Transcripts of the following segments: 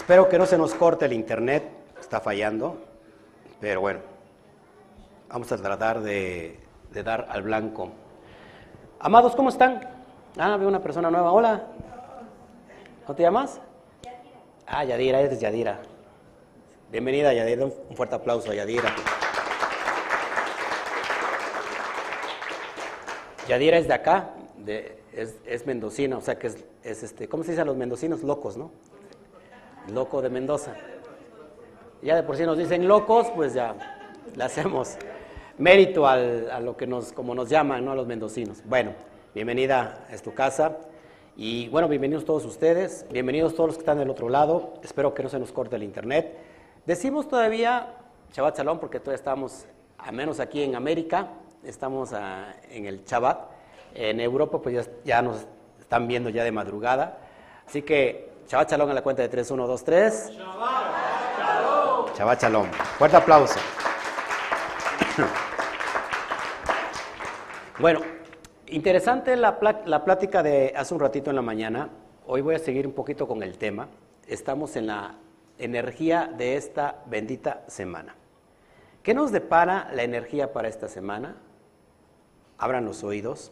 Espero que no se nos corte el internet, está fallando, pero bueno, vamos a tratar de, de dar al blanco. Amados, ¿cómo están? Ah, veo una persona nueva. Hola. ¿Cómo te llamas? Ah, Yadira, eres Yadira. Bienvenida, Yadira. Un fuerte aplauso a Yadira. Yadira es de acá, de, es, es mendocina, o sea que es, es este, ¿cómo se dice a los mendocinos? Locos, ¿no? Loco de Mendoza. Ya de por sí nos dicen locos, pues ya le hacemos mérito al- a lo que nos, como nos llaman, ¿no? A los mendocinos. Bueno, bienvenida a tu casa. Y bueno, bienvenidos todos ustedes, bienvenidos todos los que están del otro lado. Espero que no se nos corte el internet. Decimos todavía Shabbat Shalom porque todavía estamos, a menos aquí en América, estamos en el Shabbat. En Europa, pues ya, ya nos están viendo ya de madrugada. Así que Shabbat Shalom a la cuenta de 3, 1, 2, 3. Shabbat Shalom. Fuerte aplauso. Bueno, interesante la, la plática de hace un ratito en la mañana. Hoy voy a seguir un poquito con el tema. Estamos en la energía de esta bendita semana. ¿Qué nos depara la energía para esta semana? Abran los oídos,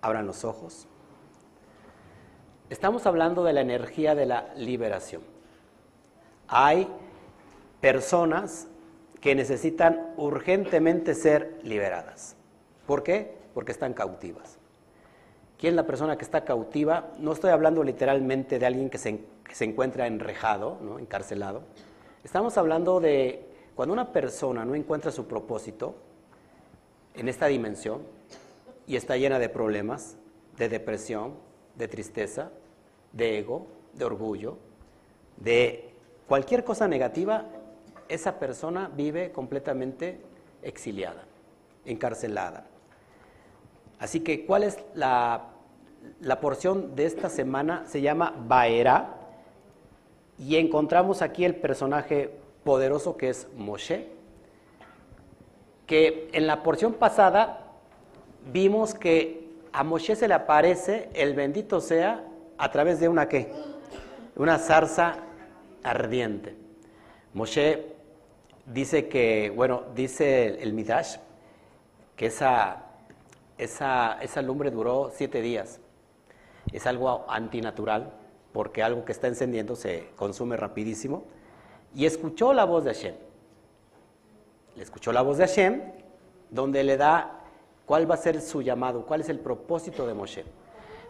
abran los ojos. Estamos hablando de la energía de la liberación. Hay personas que necesitan urgentemente ser liberadas. ¿Por qué? Porque están cautivas. ¿Quién es la persona que está cautiva? No estoy hablando literalmente de alguien que se, encuentra enrejado, encarcelado. Estamos hablando de cuando una persona no encuentra su propósito en esta dimensión y está llena de problemas, de depresión, de tristeza, de ego, de orgullo, de cualquier cosa negativa, esa persona vive completamente exiliada, encarcelada. Así que, ¿cuál es la, la porción de esta semana? Se llama Baera y encontramos aquí el personaje poderoso que es Moshe, que en la porción pasada vimos que a Moshe se le aparece el bendito sea a través de una qué? Una zarza ardiente. Moshe dice que, bueno, dice el, Midrash que esa, esa, esa lumbre duró siete días. Es algo antinatural porque algo que está encendiendo se consume rapidísimo. Y escuchó la voz de Hashem. Le escuchó la voz de Hashem, donde le da cuál va a ser su llamado, cuál es el propósito de Moshe.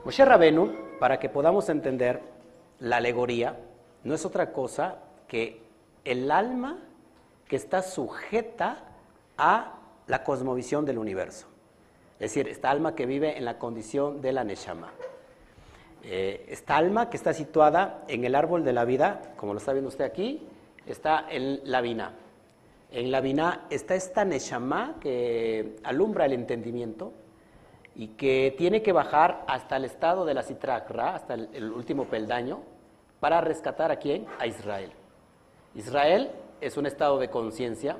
Moshe Rabenu, para que podamos entender la alegoría, no es otra cosa que el alma que está sujeta a la cosmovisión del universo. Es decir, esta alma que vive en la condición de la Neshama. Eh, esta alma que está situada en el árbol de la vida, como lo está viendo usted aquí, está en la Binah. En la Binah está esta Neshama que alumbra el entendimiento y que tiene que bajar hasta el estado de la Citrakra, hasta el, el último peldaño, para rescatar a quién? A Israel. Israel es un estado de conciencia.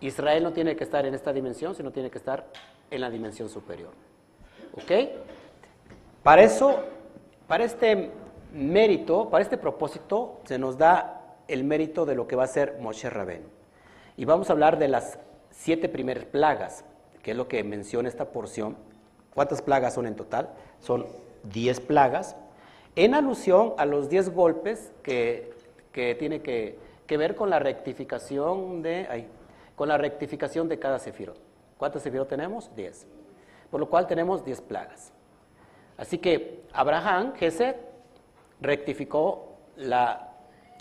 Israel no tiene que estar en esta dimensión, sino tiene que estar en la dimensión superior. ¿Ok? Para eso, para este mérito, para este propósito, se nos da el mérito de lo que va a ser Moshe Rabén. Y vamos a hablar de las siete primeras plagas, que es lo que menciona esta porción. ¿Cuántas plagas son en total? Son diez plagas, en alusión a los diez golpes que, tiene que, ver con la rectificación de, con la rectificación de cada sefirot. ¿Cuántas sefirot tenemos? Diez. Por lo cual tenemos diez plagas. Así que Abraham, Gesed, rectificó la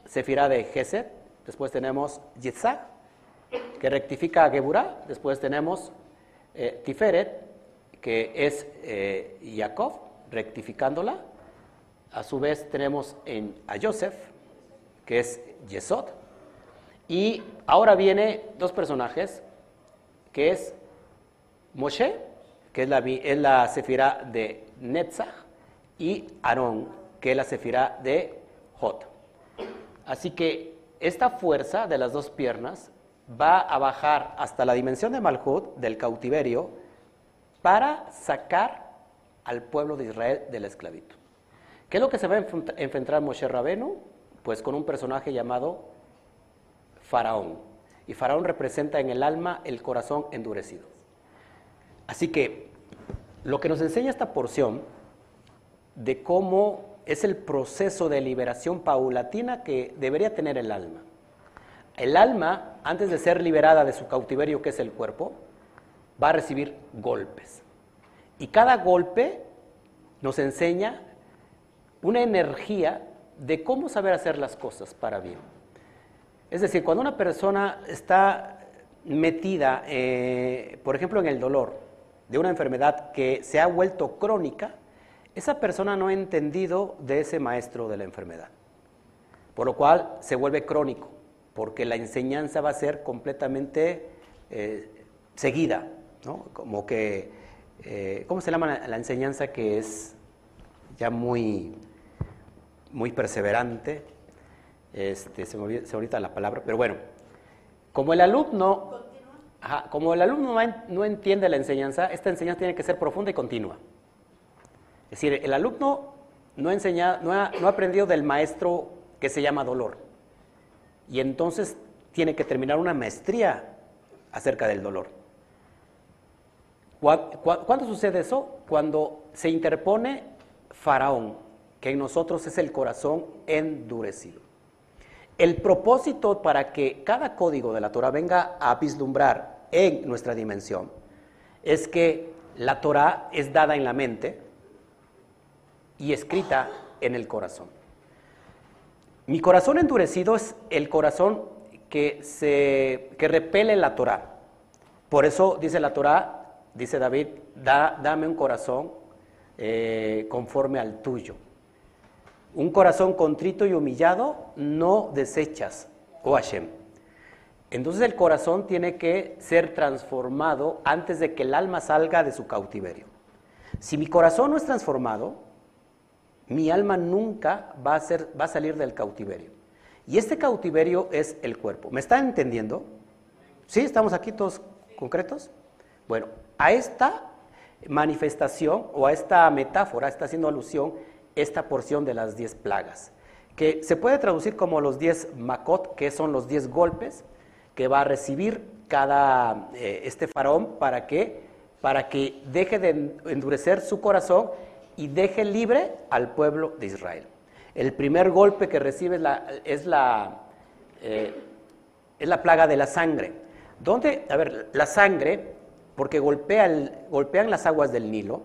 sefirá de Gesed. Después tenemos Yitzhak, que rectifica a Geburah. Después tenemos eh, Tiferet, que es eh, Jacob, rectificándola. A su vez tenemos en, a Joseph, que es Yesod. Y ahora viene dos personajes, que es Moshe, que es la, es de Netzach, y Aarón, que es la sefirá de Jot. Así que esta fuerza de las dos piernas va a bajar hasta la dimensión de Malhut, del cautiverio, para sacar al pueblo de Israel de la esclavitud. ¿Qué es lo que se va a enfrent- enfrentar Moshe Rabenu? Pues con un personaje llamado Faraón. Y Faraón representa en el alma el corazón endurecido. Así que lo que nos enseña esta porción de cómo es el proceso de liberación paulatina que debería tener el alma. El alma, antes de ser liberada de su cautiverio, que es el cuerpo, va a recibir golpes. Y cada golpe nos enseña una energía de cómo saber hacer las cosas para bien. Es decir, cuando una persona está metida, eh, por ejemplo, en el dolor de una enfermedad que se ha vuelto crónica, esa persona no ha entendido de ese maestro de la enfermedad. Por lo cual se vuelve crónico, porque la enseñanza va a ser completamente eh, seguida, ¿no? Como que, eh, ¿cómo se llama la enseñanza que es ya muy, muy perseverante? Este, se me olvida ahorita la palabra, pero bueno, como el alumno, como el alumno no entiende la enseñanza, esta enseñanza tiene que ser profunda y continua. Es decir, el alumno no, enseña, no, ha, no ha aprendido del maestro que se llama dolor. Y entonces tiene que terminar una maestría acerca del dolor. ¿Cuándo sucede eso? Cuando se interpone Faraón, que en nosotros es el corazón endurecido. El propósito para que cada código de la Torah venga a vislumbrar en nuestra dimensión es que la Torah es dada en la mente, y escrita en el corazón. Mi corazón endurecido es el corazón que, se, que repele la Torah. Por eso dice la Torah, dice David, da, dame un corazón eh, conforme al tuyo. Un corazón contrito y humillado no desechas, oh Hashem. Entonces el corazón tiene que ser transformado antes de que el alma salga de su cautiverio. Si mi corazón no es transformado, mi alma nunca va a, ser, va a salir del cautiverio. Y este cautiverio es el cuerpo. ¿Me están entendiendo? ¿Sí? ¿Estamos aquí todos concretos? Bueno, a esta manifestación o a esta metáfora está haciendo alusión esta porción de las diez plagas, que se puede traducir como los diez makot, que son los diez golpes que va a recibir cada eh, este faraón para que para que deje de endurecer su corazón y deje libre al pueblo de Israel. El primer golpe que recibe es la, es la, eh, es la plaga de la sangre. ¿Dónde? A ver, la sangre, porque golpea golpean las aguas del Nilo.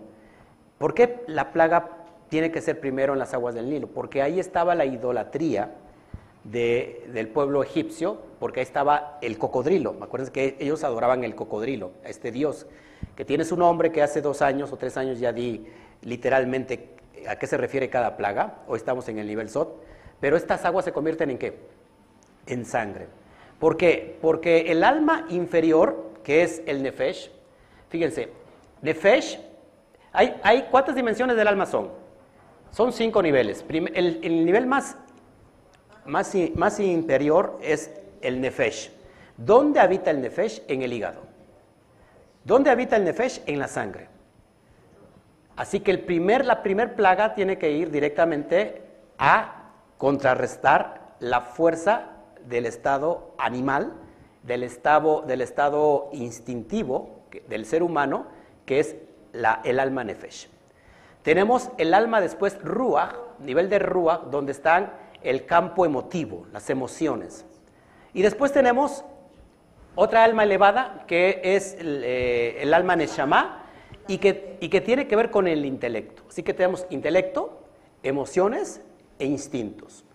¿Por qué la plaga tiene que ser primero en las aguas del Nilo? Porque ahí estaba la idolatría del pueblo egipcio, porque ahí estaba el cocodrilo. Acuerdo que ellos adoraban el cocodrilo, este dios, que tiene su nombre que hace dos años o tres años ya di literalmente a qué se refiere cada plaga. Hoy estamos en el nivel SOT. Pero estas aguas se convierten en qué? En sangre. ¿Por qué? Porque el alma inferior, que es el Nefesh, fíjense, Nefesh, hay, ¿cuántas dimensiones del alma son? Son cinco niveles. El, el nivel más, más, más inferior es el Nefesh. ¿Dónde habita el Nefesh? En el hígado. ¿Dónde habita el Nefesh? En la sangre. Así que el primer, la primer plaga tiene que ir directamente a contrarrestar la fuerza del estado animal, del estado, del estado instintivo del ser humano, que es el alma nefesh. Tenemos el alma después ruach, nivel de ruach, donde están el campo emotivo, las emociones. Y después tenemos otra alma elevada, que es el, eh, alma neshama, y que, y que tiene que ver con el intelecto. Así que tenemos intelecto, emociones e instintos.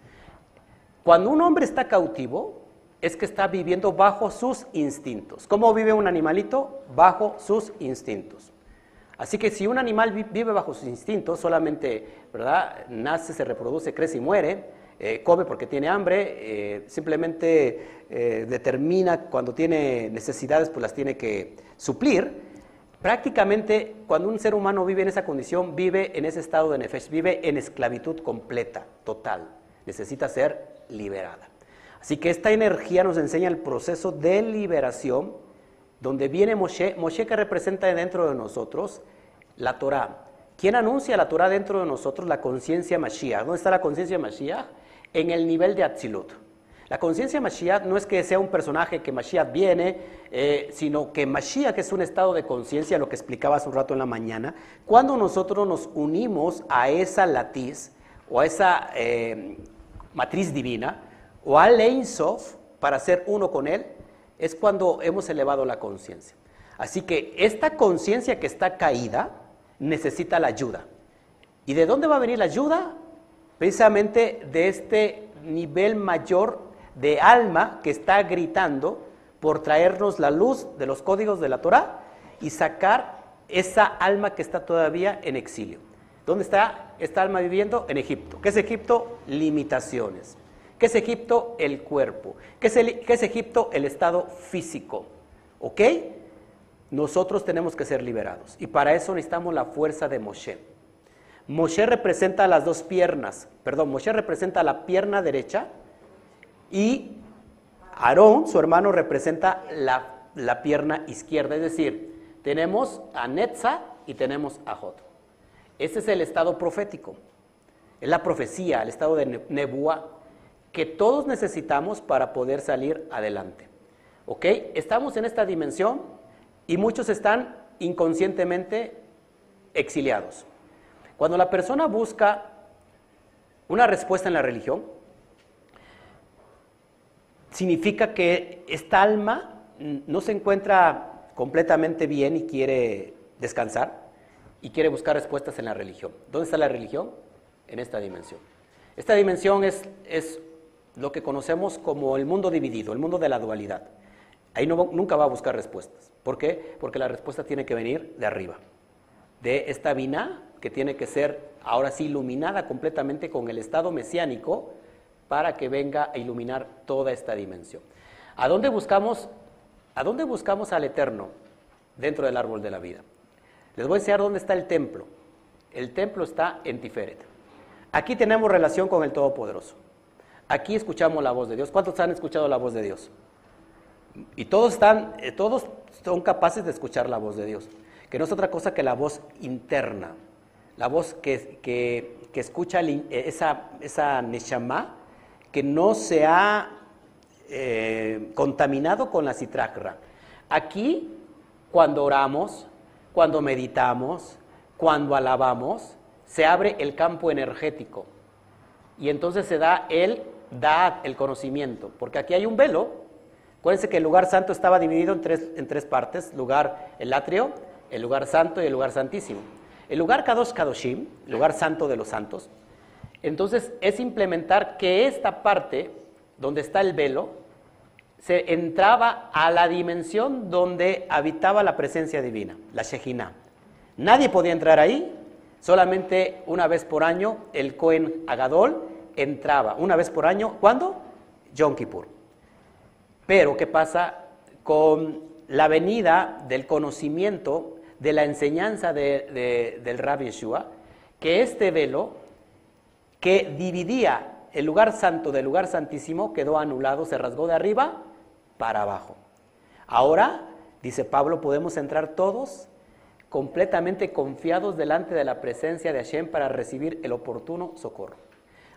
Cuando un hombre está cautivo, es que está viviendo bajo sus instintos. ¿Cómo vive un animalito? Bajo sus instintos. Así que si un animal vive bajo sus instintos, solamente ¿verdad? nace, se reproduce, crece y muere, eh, come porque tiene hambre, eh, simplemente eh, determina cuando tiene necesidades, pues las tiene que suplir, Prácticamente cuando un ser humano vive en esa condición, vive en ese estado de nefesh, vive en esclavitud completa, total. Necesita ser liberada. Así que esta energía nos enseña el proceso de liberación, donde viene Moshe, Moshe que representa dentro de nosotros la Torah. ¿Quién anuncia la Torah dentro de nosotros? La conciencia Mashiach. ¿Dónde está la conciencia Mashiach? en el nivel de Atzilut. La conciencia Mashiach no es que sea un personaje que Mashiach viene, eh, sino que Mashiach es un estado de conciencia, lo que explicaba hace un rato en la mañana. Cuando nosotros nos unimos a esa latiz o a esa eh, matriz divina o al Ein para ser uno con Él, es cuando hemos elevado la conciencia. Así que esta conciencia que está caída necesita la ayuda. ¿Y de dónde va a venir la ayuda? Precisamente de este nivel mayor de alma que está gritando por traernos la luz de los códigos de la Torah y sacar esa alma que está todavía en exilio. ¿Dónde está esta alma viviendo? En Egipto. ¿Qué es Egipto? Limitaciones. ¿Qué es Egipto? El cuerpo. ¿Qué es, ¿Qué es Egipto? El estado físico. ¿Ok? nosotros tenemos que ser liberados. Y para eso necesitamos la fuerza de Moshe. Moshe representa las dos piernas, perdón, Moshe representa la pierna derecha y Aarón, su hermano, representa la, pierna izquierda. Es decir, tenemos a Netza y tenemos a Jod. Ese es el estado profético, es la profecía, el estado de Nebuá, que todos necesitamos para poder salir adelante. ¿Ok? Estamos en esta dimensión y muchos están inconscientemente exiliados. Cuando la persona busca una respuesta en la religión, significa que esta alma no se encuentra completamente bien y quiere descansar y quiere buscar respuestas en la religión. ¿Dónde está la religión? En esta dimensión. Esta dimensión es, es lo que conocemos como el mundo dividido, el mundo de la dualidad. Ahí nunca va a buscar respuestas. ¿Por qué? Porque la respuesta tiene que venir de arriba, de esta vina que tiene que ser ahora sí iluminada completamente con el estado mesiánico para que venga a iluminar toda esta dimensión. ¿A dónde buscamos, a dónde buscamos al Eterno dentro del árbol de la vida? Les voy a enseñar dónde está el templo. El templo está en Tiferet. Aquí tenemos relación con el Todopoderoso. Aquí escuchamos la voz de Dios. ¿Cuántos han escuchado la voz de Dios? Y todos, están, eh, todos son capaces de escuchar la voz de Dios, que no es otra cosa que la voz interna, la voz que, que, escucha eh, esa, esa neshama que no se ha eh, contaminado con la citrakra. Aquí, cuando oramos, cuando meditamos, cuando alabamos, se abre el campo energético y entonces se da el da el conocimiento, porque aquí hay un velo Acuérdense que el lugar santo estaba dividido en tres, en tres partes, lugar, el atrio, el lugar santo y el lugar santísimo. El lugar Kadosh Kadoshim, lugar santo de los santos, entonces es implementar que esta parte, donde está el velo, se entraba a la dimensión donde habitaba la presencia divina, la Shejina. Nadie podía entrar ahí, solamente una vez por año el Cohen Agadol entraba, una vez por año, ¿cuándo? Yom Kippur. Pero, ¿qué pasa con la venida del conocimiento, de la enseñanza del Rabbi Yeshua? Que este velo que dividía el lugar santo del lugar santísimo quedó anulado, se rasgó de arriba para abajo. Ahora, dice Pablo, podemos entrar todos completamente confiados delante de la presencia de Hashem para recibir el oportuno socorro.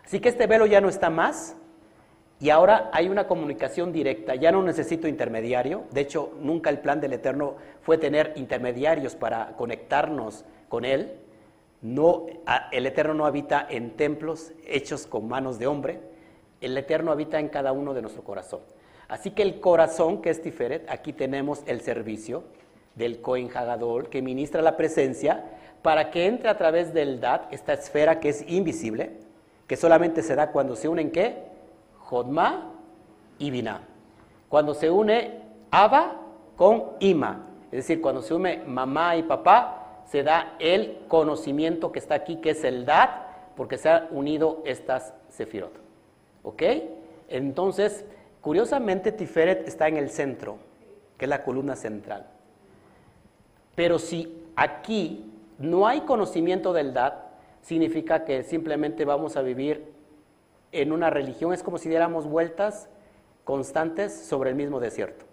Así que este velo ya no está más, y ahora hay una comunicación directa, ya no necesito intermediario. De hecho, nunca el plan del Eterno fue tener intermediarios para conectarnos con Él. No, el Eterno no habita en templos hechos con manos de hombre. El Eterno habita en cada uno de nuestro corazón. Así que el corazón, que es Tiferet, aquí tenemos el servicio del Cohen Hagadol, que ministra la presencia, para que entre a través del Dat, esta esfera que es invisible, que solamente se da cuando se unen qué? Jodma y Binah. Cuando se une Abba con Ima, es decir, cuando se une mamá y papá, se da el conocimiento que está aquí, que es el Dat, porque se han unido estas sefirot. ¿Ok? Entonces, curiosamente, Tiferet está en el centro, que es la columna central. Pero si aquí no hay conocimiento del Dat, significa que simplemente vamos a vivir en una religión es como si diéramos vueltas constantes sobre el mismo desierto.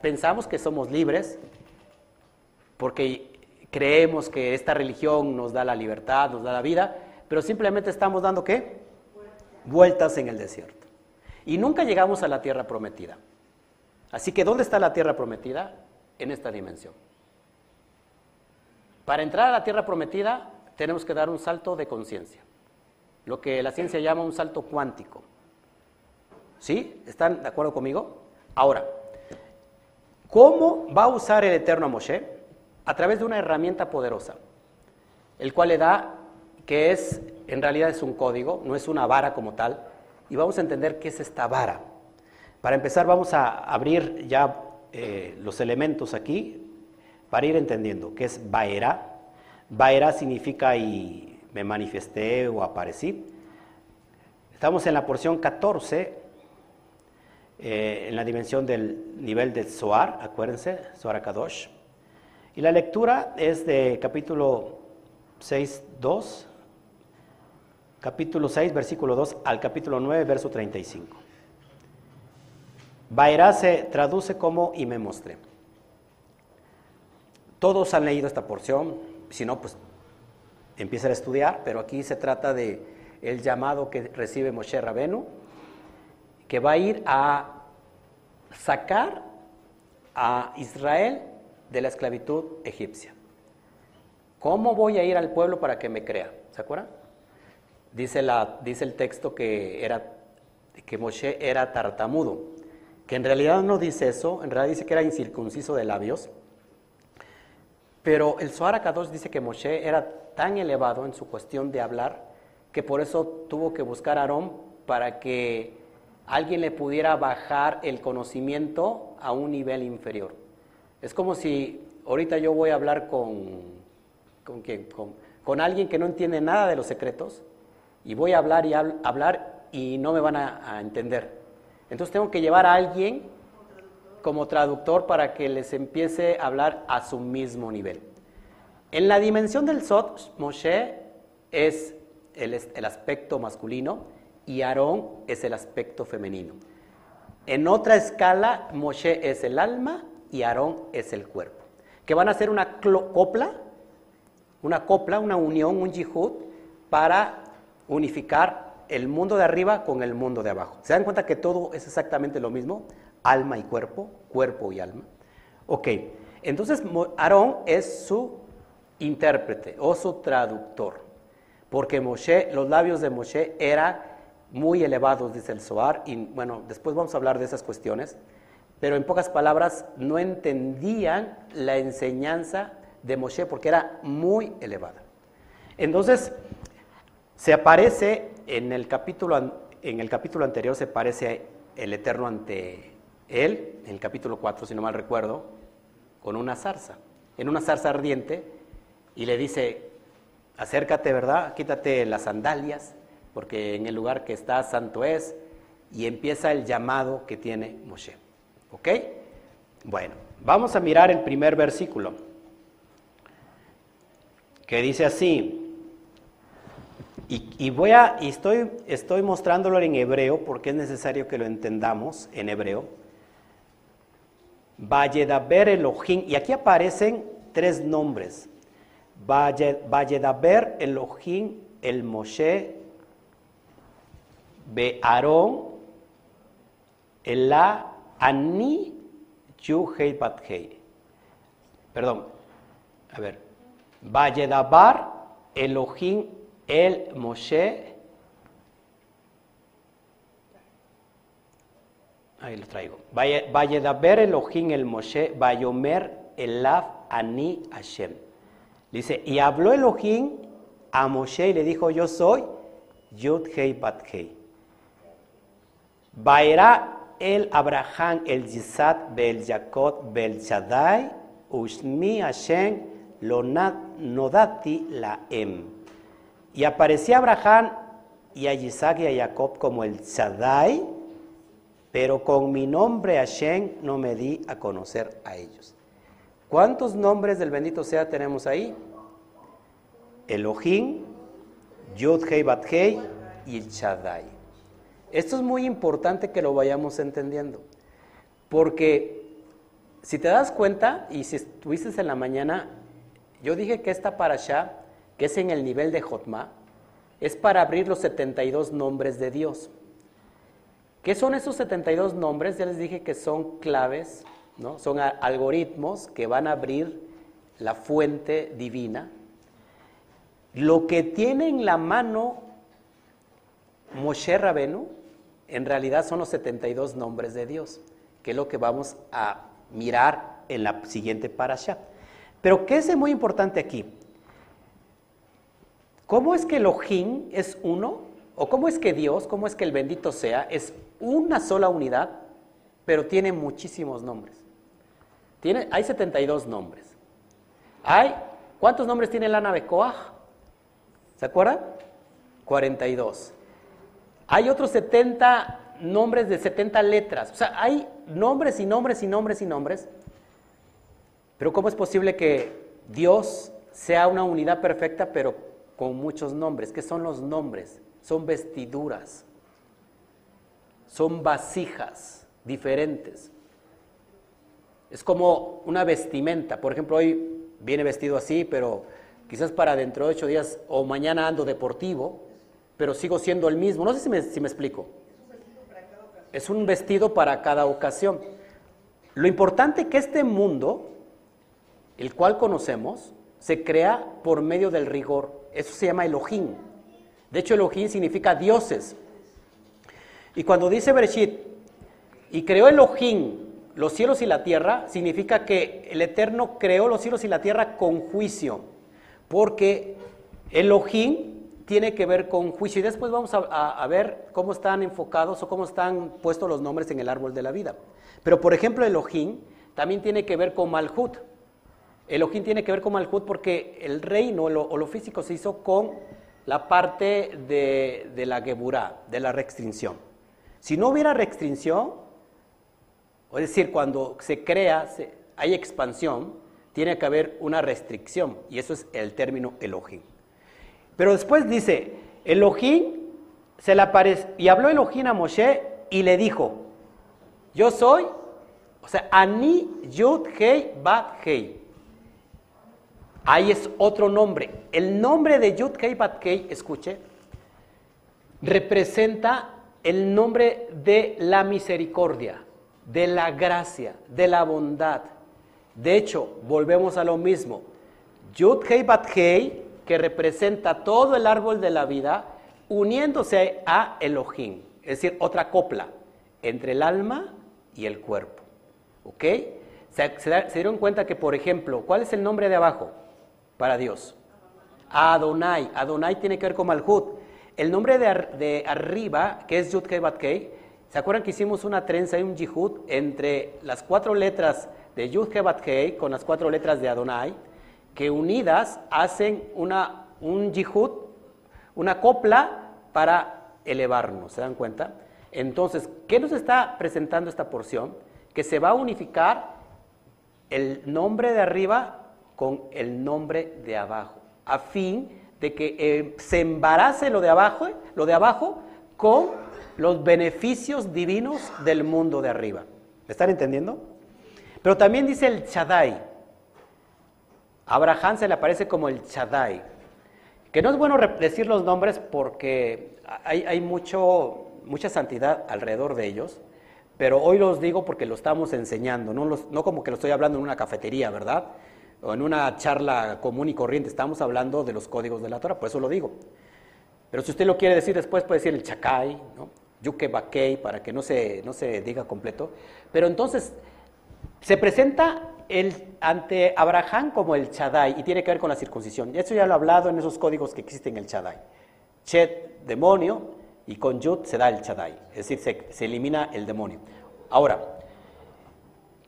Pensamos que somos libres porque creemos que esta religión nos da la libertad, nos da la vida, pero simplemente estamos dando qué? vueltas en el desierto. Y nunca llegamos a la tierra prometida. Así que, ¿dónde está la tierra prometida? En esta dimensión. Para entrar a la tierra prometida tenemos que dar un salto de conciencia, lo que la ciencia llama un salto cuántico. ¿Sí? ¿Están de acuerdo conmigo? Ahora, ¿cómo va a usar el Eterno a Moshe? A través de una herramienta poderosa, el cual le da que es, en realidad es un código, no es una vara como tal, y vamos a entender qué es esta vara. Para empezar vamos a abrir ya eh, los elementos aquí para ir entendiendo qué es Baera. Baera significa y me manifesté o aparecí. Estamos en la porción 14, eh, en la dimensión del nivel del Zohar, acuérdense, Zohar Kadosh. Y la lectura es de capítulo 6, 2, capítulo 6, versículo 2 al capítulo 9, verso 35. Baerá se traduce como y me mostré. Todos han leído esta porción, si no, pues empiezan a estudiar, pero aquí se trata de el llamado que recibe Moshe Rabenu, que va a ir a sacar a Israel de la esclavitud egipcia. ¿Cómo voy a ir al pueblo para que me crea? ¿Se acuerdan? Dice, la, dice el texto que, era, que Moshe era tartamudo que en realidad no dice eso, en realidad dice que era incircunciso de labios, pero el Zohar Akadosh dice que Moshe era tan elevado en su cuestión de hablar que por eso tuvo que buscar a Aarón para que alguien le pudiera bajar el conocimiento a un nivel inferior. Es como si ahorita yo voy a hablar con, ¿con, quién? con, alguien que no entiende nada de los secretos y voy a hablar y hablar y no me van a entender. Entonces tengo que llevar a alguien como traductor para que les empiece a hablar a su mismo nivel. En la dimensión del Sot, Moshe es el, aspecto masculino y Aarón es el aspecto femenino. En otra escala, Moshe es el alma y Aarón es el cuerpo. Que van a hacer una copla, una copla, una unión, un yihud, para unificar el mundo de arriba con el mundo de abajo. ¿Se dan cuenta que todo es exactamente lo mismo? Alma y cuerpo, cuerpo y alma. Ok, entonces Aarón es su intérprete o su traductor, porque Moshe, los labios de Moshe eran muy elevados, dice el Zohar, y bueno, después vamos a hablar de esas cuestiones, pero en pocas palabras no entendían la enseñanza de Moshe porque era muy elevada. Entonces, se aparece en el capítulo, en el capítulo anterior se parece el Eterno ante él, en el capítulo 4, si no mal recuerdo, con una zarza, en una zarza ardiente, y le dice, acércate, ¿verdad? Quítate las sandalias, porque en el lugar que está santo es, y empieza el llamado que tiene Moshe. ¿Ok? Bueno, vamos a mirar el primer versículo, que dice así, y, voy a, y estoy, estoy mostrándolo en hebreo porque es necesario que lo entendamos en hebreo. Valledaber Elohim, y aquí aparecen tres nombres. Valledaber Elohim, el Moshe, Be'aron, Ela, Ani, Yuhei Bathei. Perdón, a ver. Valledabar Elohim el Moshe, ahí lo traigo, Vayedaber Elohim el Moshe, Vayomer Elav Ani Hashem. Dice, y habló Elohim a Moshe y le dijo, yo soy Yud Hei Bat. Vaera el Abraham el Yisad bel Jacob bel Shaddai, Ushmi Hashem lo nodati la em. Y aparecía Abraham y a Isaac y a Jacob como el Shaddai, pero con mi nombre Hashem no me di a conocer a ellos. ¿Cuántos nombres del bendito sea tenemos ahí? Elohim, Yud Hei Bat Hei y el Shaddai. Esto es muy importante que lo vayamos entendiendo, porque si te das cuenta, y si estuviste en la mañana, yo dije que esta parasha que es en el nivel de Jotma, es para abrir los 72 nombres de Dios. ¿Qué son esos 72 nombres? Ya les dije que son claves, ¿no? son algoritmos que van a abrir la fuente divina. Lo que tiene en la mano Moshe Rabenu, en realidad son los 72 nombres de Dios, que es lo que vamos a mirar en la siguiente parasha. Pero ¿qué es muy importante aquí? ¿Cómo es que Elohim es uno? ¿O cómo es que Dios, cómo es que el bendito sea, es una sola unidad, pero tiene muchísimos nombres? Tiene, hay 72 nombres. Hay, ¿Cuántos nombres tiene la nave Koach? ¿Se acuerdan? 42. Hay otros 70 nombres de 70 letras. O sea, hay nombres y nombres y nombres y nombres. Pero ¿cómo es posible que Dios sea una unidad perfecta, pero con muchos nombres? ¿Qué son los nombres? Son vestiduras. Son vasijas diferentes. Es como una vestimenta. Por ejemplo, hoy viene vestido así, pero quizás para dentro de ocho días o mañana ando deportivo pero sigo siendo el mismo. No sé si me, si me explico. Es un vestido para cada ocasión. Lo importante es que este mundo, el cual conocemos, se crea por medio del rigor. Eso se llama Elohim. De hecho, Elohim significa dioses. Y cuando dice Bereshit, y creó Elohim los cielos y la tierra, significa que el Eterno creó los cielos y la tierra con juicio. Porque Elohim tiene que ver con juicio. Y después vamos a, ver cómo están enfocados o cómo están puestos los nombres en el árbol de la vida. Pero por ejemplo, Elohim también tiene que ver con Malhut. Elohim tiene que ver con Malhut porque el reino o lo físico se hizo con la parte de, la Geburá, de la restricción. Si no hubiera restricción, es decir, cuando se crea, hay expansión, tiene que haber una restricción, y eso es el término Elohim. Pero después dice, Elohim se le apareció, y habló Elohim a Moshe y le dijo, yo soy, o sea, Ani Yud Hei Bat Hei. Ahí es otro nombre. El nombre de Yud Hei Bat Hei, escuche, representa el nombre de la misericordia, de la gracia, de la bondad. De hecho, volvemos a lo mismo. Yud Hei Bat Hei que representa todo el árbol de la vida uniéndose a Elohim, es decir, otra copla entre el alma y el cuerpo. ¿Ok? Se, dieron cuenta que, por ejemplo, ¿cuál es el nombre de abajo para Dios? Adonai. Adonai tiene que ver con Malhut. El nombre de, arriba, que es Yud Kei ¿se acuerdan que hicimos una trenza y un Yihud entre las cuatro letras de Yud Kei con las cuatro letras de Adonai? que unidas hacen una, un yihud, una copla para elevarnos, ¿se dan cuenta? Entonces, ¿qué nos está presentando esta porción? Que se va a unificar el nombre de arriba con el nombre de abajo, a fin de que eh, se embarace lo de abajo, lo de abajo con los beneficios divinos del mundo de arriba. ¿Me están entendiendo? Pero también dice el Shaddai, Abraham se le aparece como el Shaddai, que no es bueno decir los nombres porque hay, mucho, mucha santidad alrededor de ellos, pero hoy los digo porque lo estamos enseñando, no, no como que lo estoy hablando en una cafetería, ¿verdad? En una charla común y corriente, estamos hablando de los códigos de la Torah, por eso lo digo. Pero si usted lo quiere decir después, puede decir el Chakai, ¿no? Yuke Bakei, para que no se, no se diga completo. Pero entonces, se presenta ante Abraham como el Chadai y tiene que ver con la circuncisión. Eso ya lo he hablado en esos códigos que existen en el Chadai. Chet, demonio, y con Yud se da el Chadai, es decir, se, elimina el demonio. Ahora,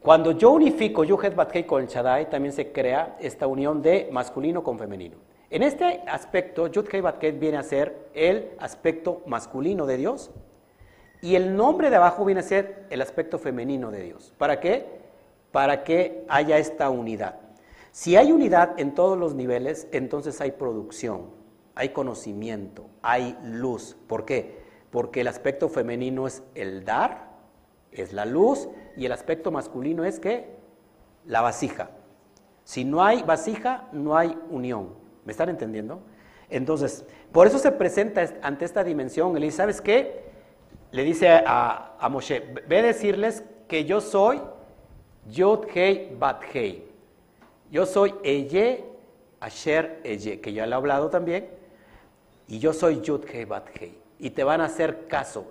cuando yo unifico Yuhet Batkei con el Chadai, también se crea esta unión de masculino con femenino. En este aspecto, Yud Batkei viene a ser el aspecto masculino de Dios y el nombre de abajo viene a ser el aspecto femenino de Dios. ¿Para qué? para que haya esta unidad. Si hay unidad en todos los niveles, entonces hay producción, hay conocimiento, hay luz. ¿Por qué? Porque el aspecto femenino es el dar, es la luz, y el aspecto masculino es que la vasija. Si no hay vasija, no hay unión. ¿Me están entendiendo? Entonces, por eso se presenta ante esta dimensión. Le dice, ¿sabes qué? Le dice a, Moshe, ve a decirles que yo soy Yod Hei Bat Hei. Yo soy Eye Asher Eye, que ya le he hablado también. Y yo soy Yud Hei Bat Hei. Y te van a hacer caso.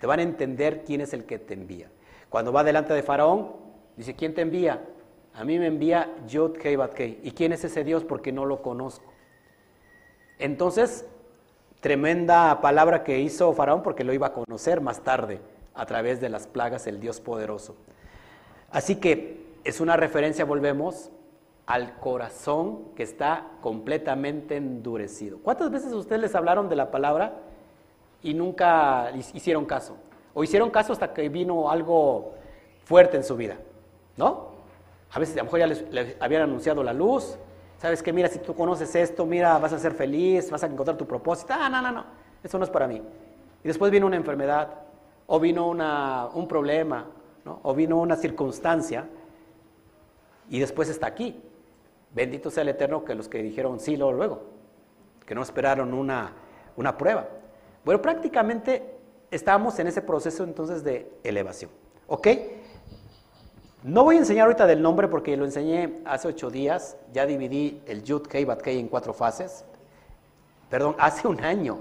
Te van a entender quién es el que te envía. Cuando va delante de Faraón, dice, ¿quién te envía? A mí me envía Yud Hei Bat Hei. ¿Y quién es ese Dios? Porque no lo conozco. Entonces, tremenda palabra que hizo Faraón porque lo iba a conocer más tarde a través de las plagas el Dios poderoso. Así que es una referencia, volvemos, al corazón que está completamente endurecido. ¿Cuántas veces ustedes les hablaron de la palabra y nunca hicieron caso? O hicieron caso hasta que vino algo fuerte en su vida, ¿no? A veces a lo mejor ya les, habían anunciado la luz, sabes que mira, si tú conoces esto, mira, vas a ser feliz, vas a encontrar tu propósito. Ah, no, no, no, eso no es para mí. Y después vino una enfermedad, o vino un problema, o vino una circunstancia y después está aquí. Bendito sea el Eterno que los que dijeron sí luego, luego que no esperaron una, una prueba. Bueno, prácticamente estamos en ese proceso entonces de elevación. ¿Ok? No voy a enseñar ahorita del nombre porque lo enseñé hace ocho días. Ya dividí el Yud Kei Bat Kei en cuatro fases. Perdón, hace un año.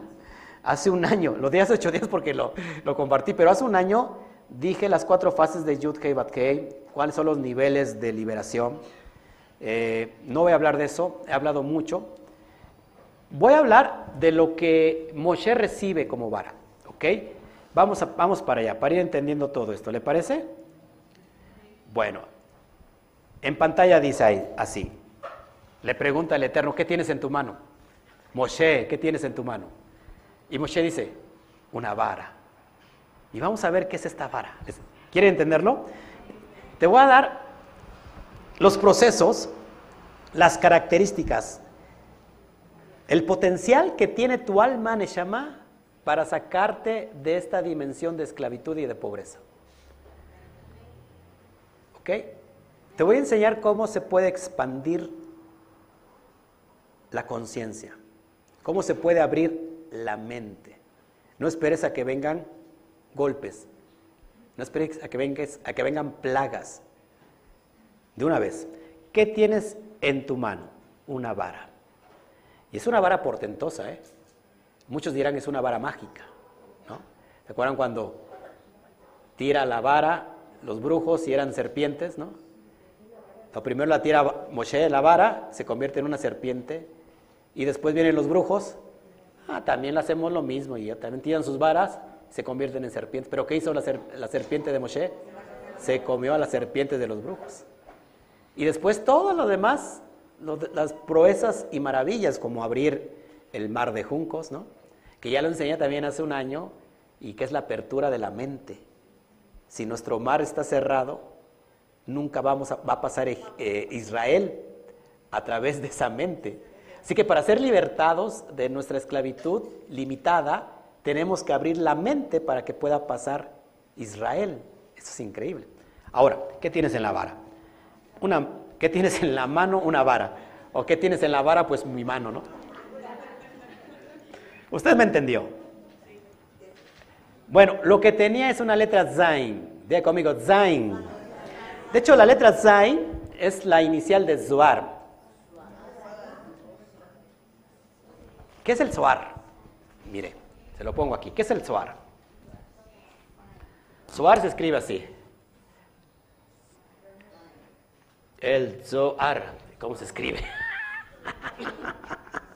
Hace un año. Lo di hace ocho días porque lo, lo compartí, pero hace un año Dije las cuatro fases de Yud Kei Bat Kei, cuáles son los niveles de liberación. Eh, no voy a hablar de eso, he hablado mucho. Voy a hablar de lo que Moshe recibe como vara, ¿ok? Vamos, vamos para allá, para ir entendiendo todo esto, ¿le parece? Bueno, en pantalla dice así, le pregunta el Eterno, ¿qué tienes en tu mano? Moshe, ¿qué tienes en tu mano? Y Moshe dice, una vara. Y vamos a ver qué es esta vara. ¿Quieren entenderlo? Te voy a dar los procesos, las características, el potencial que tiene tu alma Neshama para sacarte de esta dimensión de esclavitud y de pobreza. ¿Ok? Te voy a enseñar cómo se puede expandir la conciencia, cómo se puede abrir la mente. No esperes a que vengan golpes. No esperes a que, vengas, a que vengan plagas. De una vez, ¿qué tienes en tu mano? Una vara. Y es una vara portentosa, ¿eh? Muchos dirán que es una vara mágica, ¿no? ¿Se acuerdan cuando tira la vara los brujos y eran serpientes, ¿no? Lo primero la tira Moshe, la vara, se convierte en una serpiente, y después vienen los brujos, ah, también le hacemos lo mismo, y también tiran sus varas, se convierten en serpientes. ¿Pero qué hizo la, serpiente de Moshe? Se comió a la serpiente de los brujos. Y después todo lo demás, las proezas y maravillas, como abrir el mar de juncos, ¿no? Que ya lo enseñé también hace un año, y que es la apertura de la mente. Si nuestro mar está cerrado, nunca vamos a, va a pasar eh, Israel a través de esa mente. Así que para ser libertados de nuestra esclavitud limitada, tenemos que abrir la mente para que pueda pasar Israel. Eso es increíble. Ahora, ¿qué tienes en la vara? Una, ¿Qué tienes en la mano? Una vara. ¿O qué tienes en la vara? Pues mi mano, ¿no? Usted me entendió. Bueno, lo que tenía es una letra Zain. Diga conmigo, Zain. De hecho, la letra Zain es la inicial de Zoar. ¿Qué es el Zoar? Mire. Se lo pongo aquí. ¿Qué es el Zohar? Zohar se escribe así. El Zohar. ¿Cómo se escribe?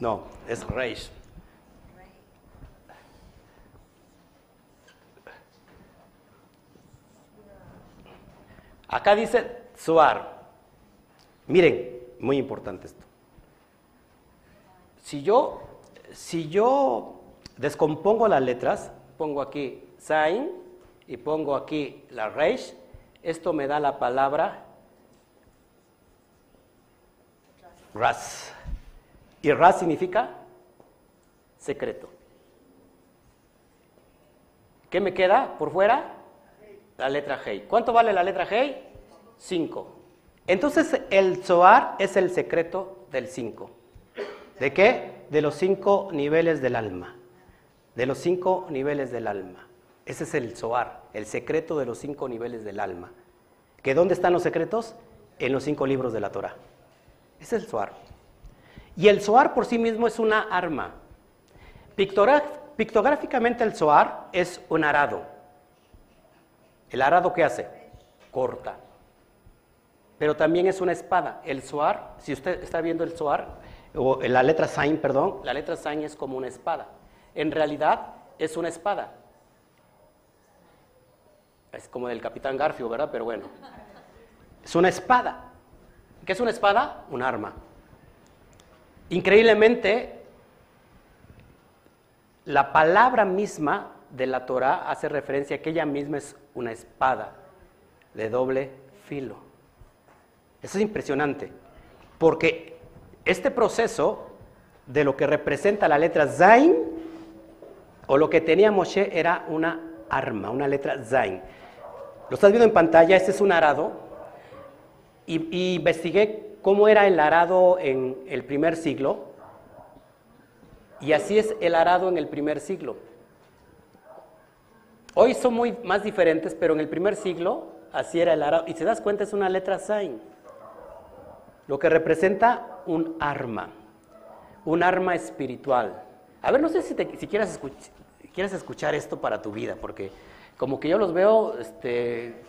No, es Reish. Acá dice Suar. Miren, muy importante esto. Si yo, si yo descompongo las letras, pongo aquí Zain y pongo aquí la Reish, esto me da la palabra Ras. Y Ras significa secreto. ¿Qué me queda por fuera? La letra G. ¿Cuánto vale la letra G? 5. Entonces el Zohar es el secreto del 5. ¿De qué? De los cinco niveles del alma. De los cinco niveles del alma. Ese es el Zohar, el secreto de los cinco niveles del alma. ¿Que dónde están los secretos? En los cinco libros de la Torah. Ese es el Zohar. Y el Zohar por sí mismo es una arma. pictográficamente el Zohar es un arado. ¿El arado qué hace? Corta. Pero también es una espada. El Zohar, si usted está viendo el Zohar, o la letra Zain, perdón, la letra Zain es como una espada. En realidad es una espada. Es como del Capitán Garfio, ¿verdad? Pero bueno. Es una espada. ¿Qué es una espada? Un arma. Increíblemente, la palabra misma de la Torah hace referencia a que ella misma es una espada de doble filo. Eso es impresionante, porque este proceso de lo que representa la letra Zain, o lo que tenía Moshe, era una arma, una letra Zain. Lo estás viendo en pantalla, este es un arado, y, y investigué cómo era el arado en el primer siglo, y así es el arado en el primer siglo. Hoy son muy más diferentes, pero en el primer siglo así era el arado. Y si te das cuenta es una letra Zain, lo que representa un arma, un arma espiritual. A ver, no sé si, te, quieres, quieres escuchar esto para tu vida, porque como que yo los veo, este,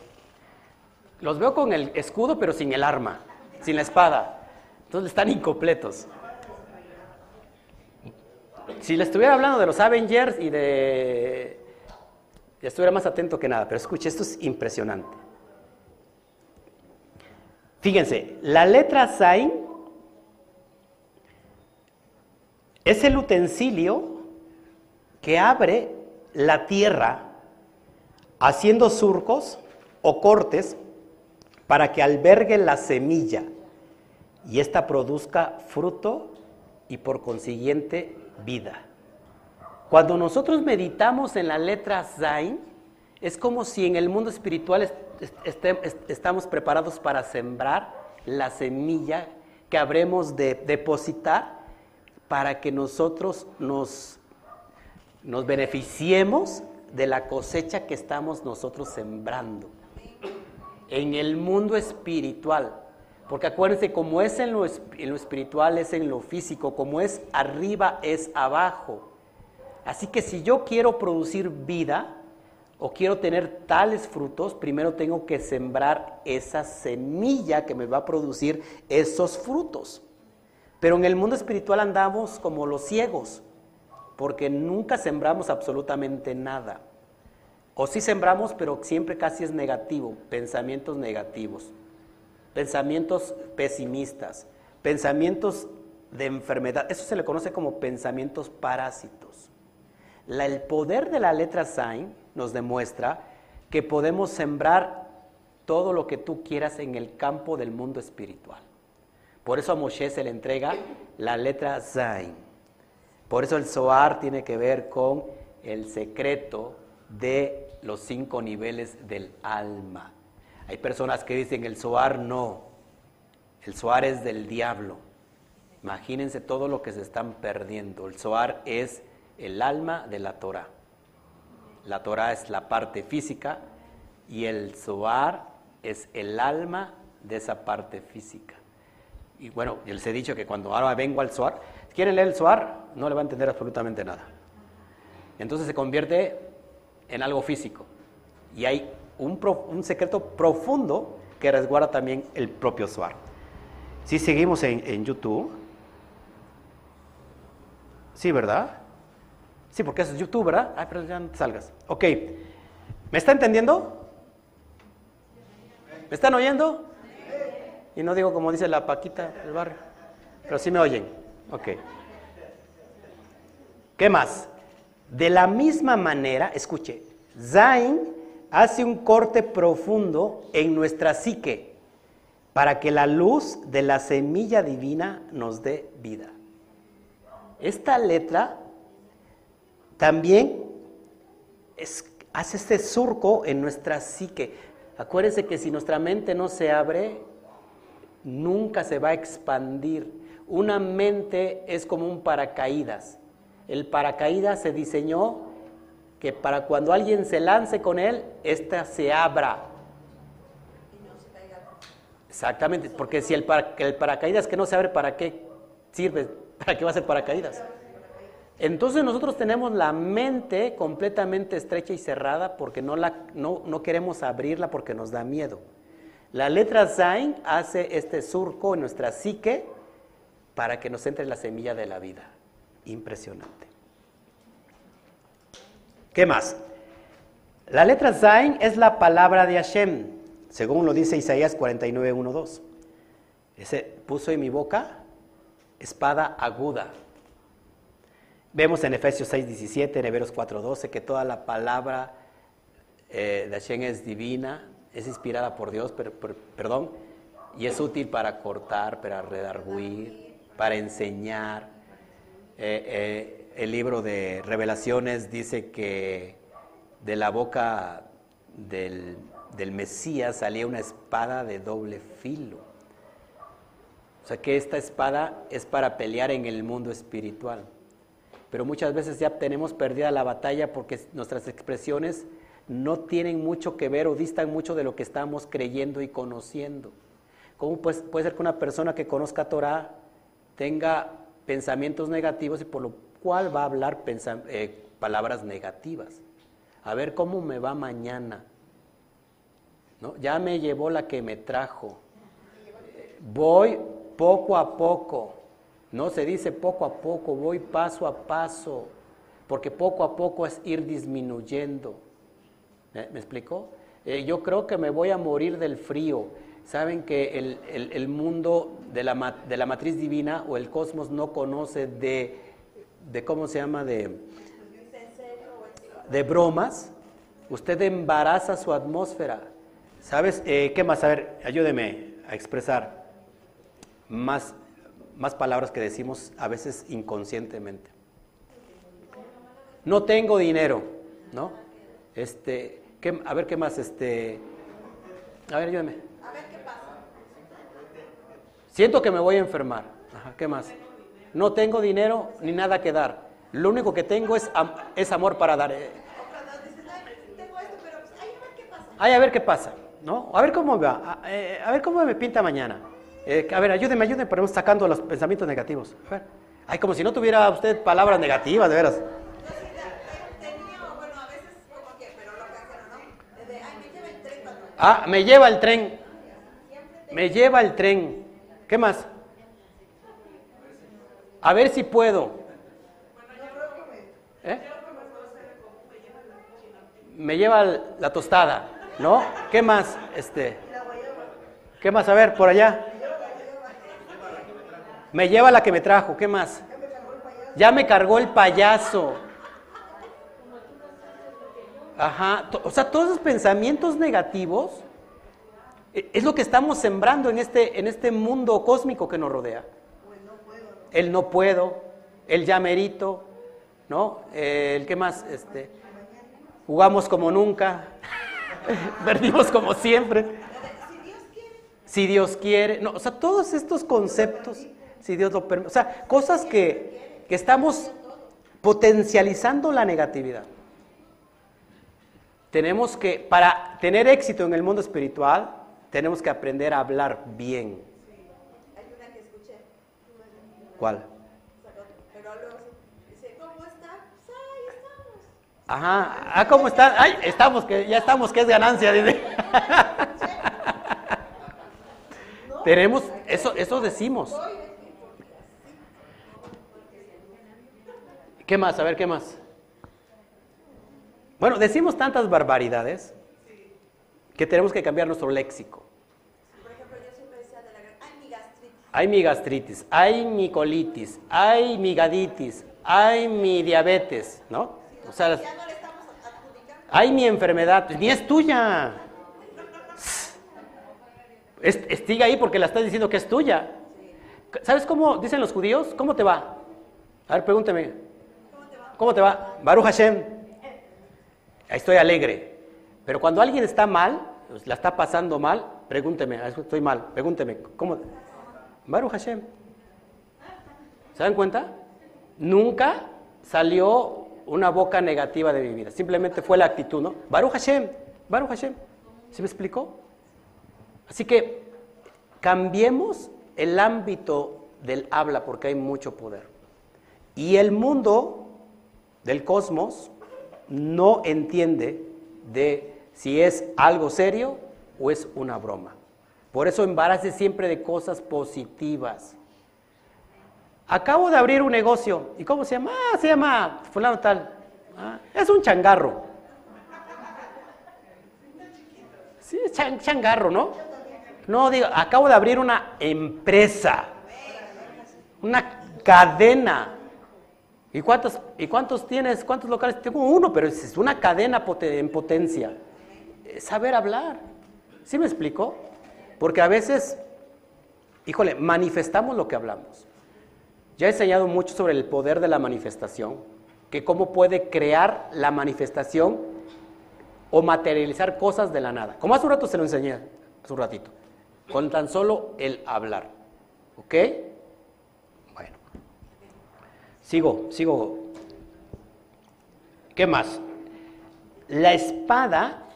los veo con el escudo pero sin el arma sin la espada. Entonces están incompletos. Si le estuviera hablando de los Avengers y de... Ya estuviera más atento que nada, pero escuche, esto es impresionante. Fíjense, la letra Zain es el utensilio que abre la tierra haciendo surcos o cortes para que albergue la semilla y ésta produzca fruto y por consiguiente vida. Cuando nosotros meditamos en la letra Zain, es como si en el mundo espiritual estamos preparados para sembrar la semilla que habremos de depositar para que nosotros nos, nos beneficiemos de la cosecha que estamos nosotros sembrando en el mundo espiritual. Porque acuérdense, como es en lo, espiritual, es en lo físico, como es arriba, es abajo. Así que si yo quiero producir vida o quiero tener tales frutos, primero tengo que sembrar esa semilla que me va a producir esos frutos. Pero en el mundo espiritual andamos como los ciegos, porque nunca sembramos absolutamente nada. O sí sembramos, pero siempre casi es negativo, pensamientos negativos, pensamientos pesimistas, pensamientos de enfermedad. Eso se le conoce como pensamientos parásitos. el poder de la letra Sain nos demuestra que podemos sembrar todo lo que tú quieras en el campo del mundo espiritual. Por eso a Moshe se le entrega la letra Zain. Por eso el Zohar tiene que ver con el secreto de los cinco niveles del alma. Hay personas que dicen el Zohar no, el Zohar es del diablo. Imagínense todo lo que se están perdiendo. El Zohar es el alma de la Torah. La Torah es la parte física y el Zohar es el alma de esa parte física. Y bueno, les he dicho que cuando ahora vengo al Zohar, si quieren leer el Zohar, no le va a entender absolutamente nada. Entonces se convierte en algo físico. Y hay un, secreto profundo que resguarda también el propio Suar. Si seguimos en, YouTube, sí, ¿verdad? Sí, porque es YouTube, ¿verdad? Ay, pero ya no te salgas. Ok, ¿me está entendiendo? ¿Me están oyendo? Y no digo como dice la Paquita del barrio, pero sí me oyen. Ok. ¿Qué más? De la misma manera, escuche, Zain hace un corte profundo en nuestra psique para que la luz de la semilla divina nos dé vida. Esta letra también es, hace este surco en nuestra psique. Acuérdense que si nuestra mente no se abre, nunca se va a expandir. Una mente es como un paracaídas. El paracaídas se diseñó que para cuando alguien se lance con él, ésta se abra. Exactamente, porque si el, paracaídas que no se abre, ¿para qué sirve? ¿Para qué va a ser paracaídas? Entonces nosotros tenemos la mente completamente estrecha y cerrada porque no, la, no, no queremos abrirla porque nos da miedo. La letra Zain hace este surco en nuestra psique para que nos entre la semilla de la vida. Impresionante. ¿Qué más? La letra Zain es la palabra de Hashem, según lo dice Isaías 49, 1, 2. Ese puso en mi boca espada aguda. Vemos en Efesios 6, 17, en Hebreos 4, 12, que toda la palabra eh, de Hashem es divina, es inspirada por Dios, perdón, y es útil para cortar, para redarguir, para enseñar. Eh, eh, el libro de Revelaciones dice que de la boca del, del Mesías salía una espada de doble filo. O sea que esta espada es para pelear en el mundo espiritual. Pero muchas veces ya tenemos perdida la batalla porque nuestras expresiones no tienen mucho que ver o distan mucho de lo que estamos creyendo y conociendo. ¿Cómo puede, puede ser que una persona que conozca Torah tenga pensamientos negativos y por lo cual va a hablar eh, palabras negativas? A ver cómo me va mañana. ¿No? Ya me llevó la que me trajo. Voy poco a poco. No se dice poco a poco, voy paso a paso, porque poco a poco es ir disminuyendo. ¿Me, explicó? Eh, yo creo que me voy a morir del frío. Saben que el, mundo de la, de la, matriz divina o el cosmos no conoce de, de ¿cómo se llama? De, de bromas. Usted embaraza su atmósfera. ¿Sabes? Eh, ¿Qué más? A ver, ayúdeme a expresar más, más palabras que decimos a veces inconscientemente. No tengo dinero, ¿no? Este, a ver qué más, este. A ver, ayúdame. A ver qué pasa. Siento que me voy a enfermar. Ajá, ¿qué más? No tengo dinero ni nada que dar. Lo único que tengo es, es amor para dar. Ay, a ver qué pasa, ¿no? A ver cómo va, a, eh, ver cómo me pinta mañana. Eh, a ver, ayúdeme, ayúdeme, ponemos sacando los pensamientos negativos. A ver. Ay, como si no tuviera usted palabras negativas, de veras. Ah, me lleva el tren. Me lleva el tren. ¿Qué más? A ver si puedo. ¿Eh? Me lleva la tostada, ¿no? ¿Qué más? Este. ¿Qué más? A ver, por allá. Me lleva la que me trajo. ¿Qué más? Ya me cargó el payaso. Ajá, o sea, todos esos pensamientos negativos es lo que estamos sembrando en este, en este mundo cósmico que nos rodea. El no puedo, el ya merito, ¿no? El que más, este, jugamos como nunca, perdimos como siempre. Si Dios quiere, no, o sea, todos estos conceptos, si Dios lo permite, o sea, cosas que, que estamos potencializando la negatividad. Tenemos que, para tener éxito en el mundo espiritual, tenemos que aprender a hablar bien. Hay una que escuché. ¿Cuál? Pero dice, ¿cómo está? Pues ahí estamos. Ajá, ah, ¿cómo están? Ay, estamos, que ya estamos, que es ganancia, dice. Tenemos, eso, eso decimos. ¿Qué más? A ver, ¿qué más? Bueno, decimos tantas barbaridades que tenemos que cambiar nuestro léxico. Por ejemplo, yo siempre decía de la hay mi gastritis. Hay mi gastritis, hay mi colitis, hay mi gaditis, hay mi diabetes, ¿no? O sea, ya no le estamos adjudicando. hay mi enfermedad, ni es tuya. Estiga ahí porque la estás diciendo que es tuya. ¿Sabes cómo dicen los judíos? ¿Cómo te va? A ver, pregúnteme. ¿Cómo te va? ¿Cómo te va? Baruch Hashem. estoy alegre. Pero cuando alguien está mal, pues, la está pasando mal, pregúnteme, estoy mal, pregúnteme, ¿cómo? Baruch Hashem. ¿Se dan cuenta? Nunca salió una boca negativa de mi vida, simplemente fue la actitud, ¿no? Baruch Hashem, Baruch Hashem. ¿Se me explicó? Así que cambiemos el ámbito del habla porque hay mucho poder. Y el mundo del cosmos no entiende de si es algo serio o es una broma. Por eso embarace siempre de cosas positivas. Acabo de abrir un negocio. ¿Y cómo se llama? Ah, se llama fulano tal. Ah, es un changarro. Sí, es changarro, ¿no? No, digo, acabo de abrir una empresa. Una cadena. ¿Y cuántos, ¿Y cuántos tienes? ¿Cuántos locales? Tengo uno, pero es una cadena en potencia. Saber hablar. ¿Sí me explico? Porque a veces, híjole, manifestamos lo que hablamos. Ya he enseñado mucho sobre el poder de la manifestación, que cómo puede crear la manifestación o materializar cosas de la nada. Como hace un rato se lo enseñé, hace un ratito, con tan solo el hablar. ¿Ok? Sigo, sigo. ¿Qué más? La espada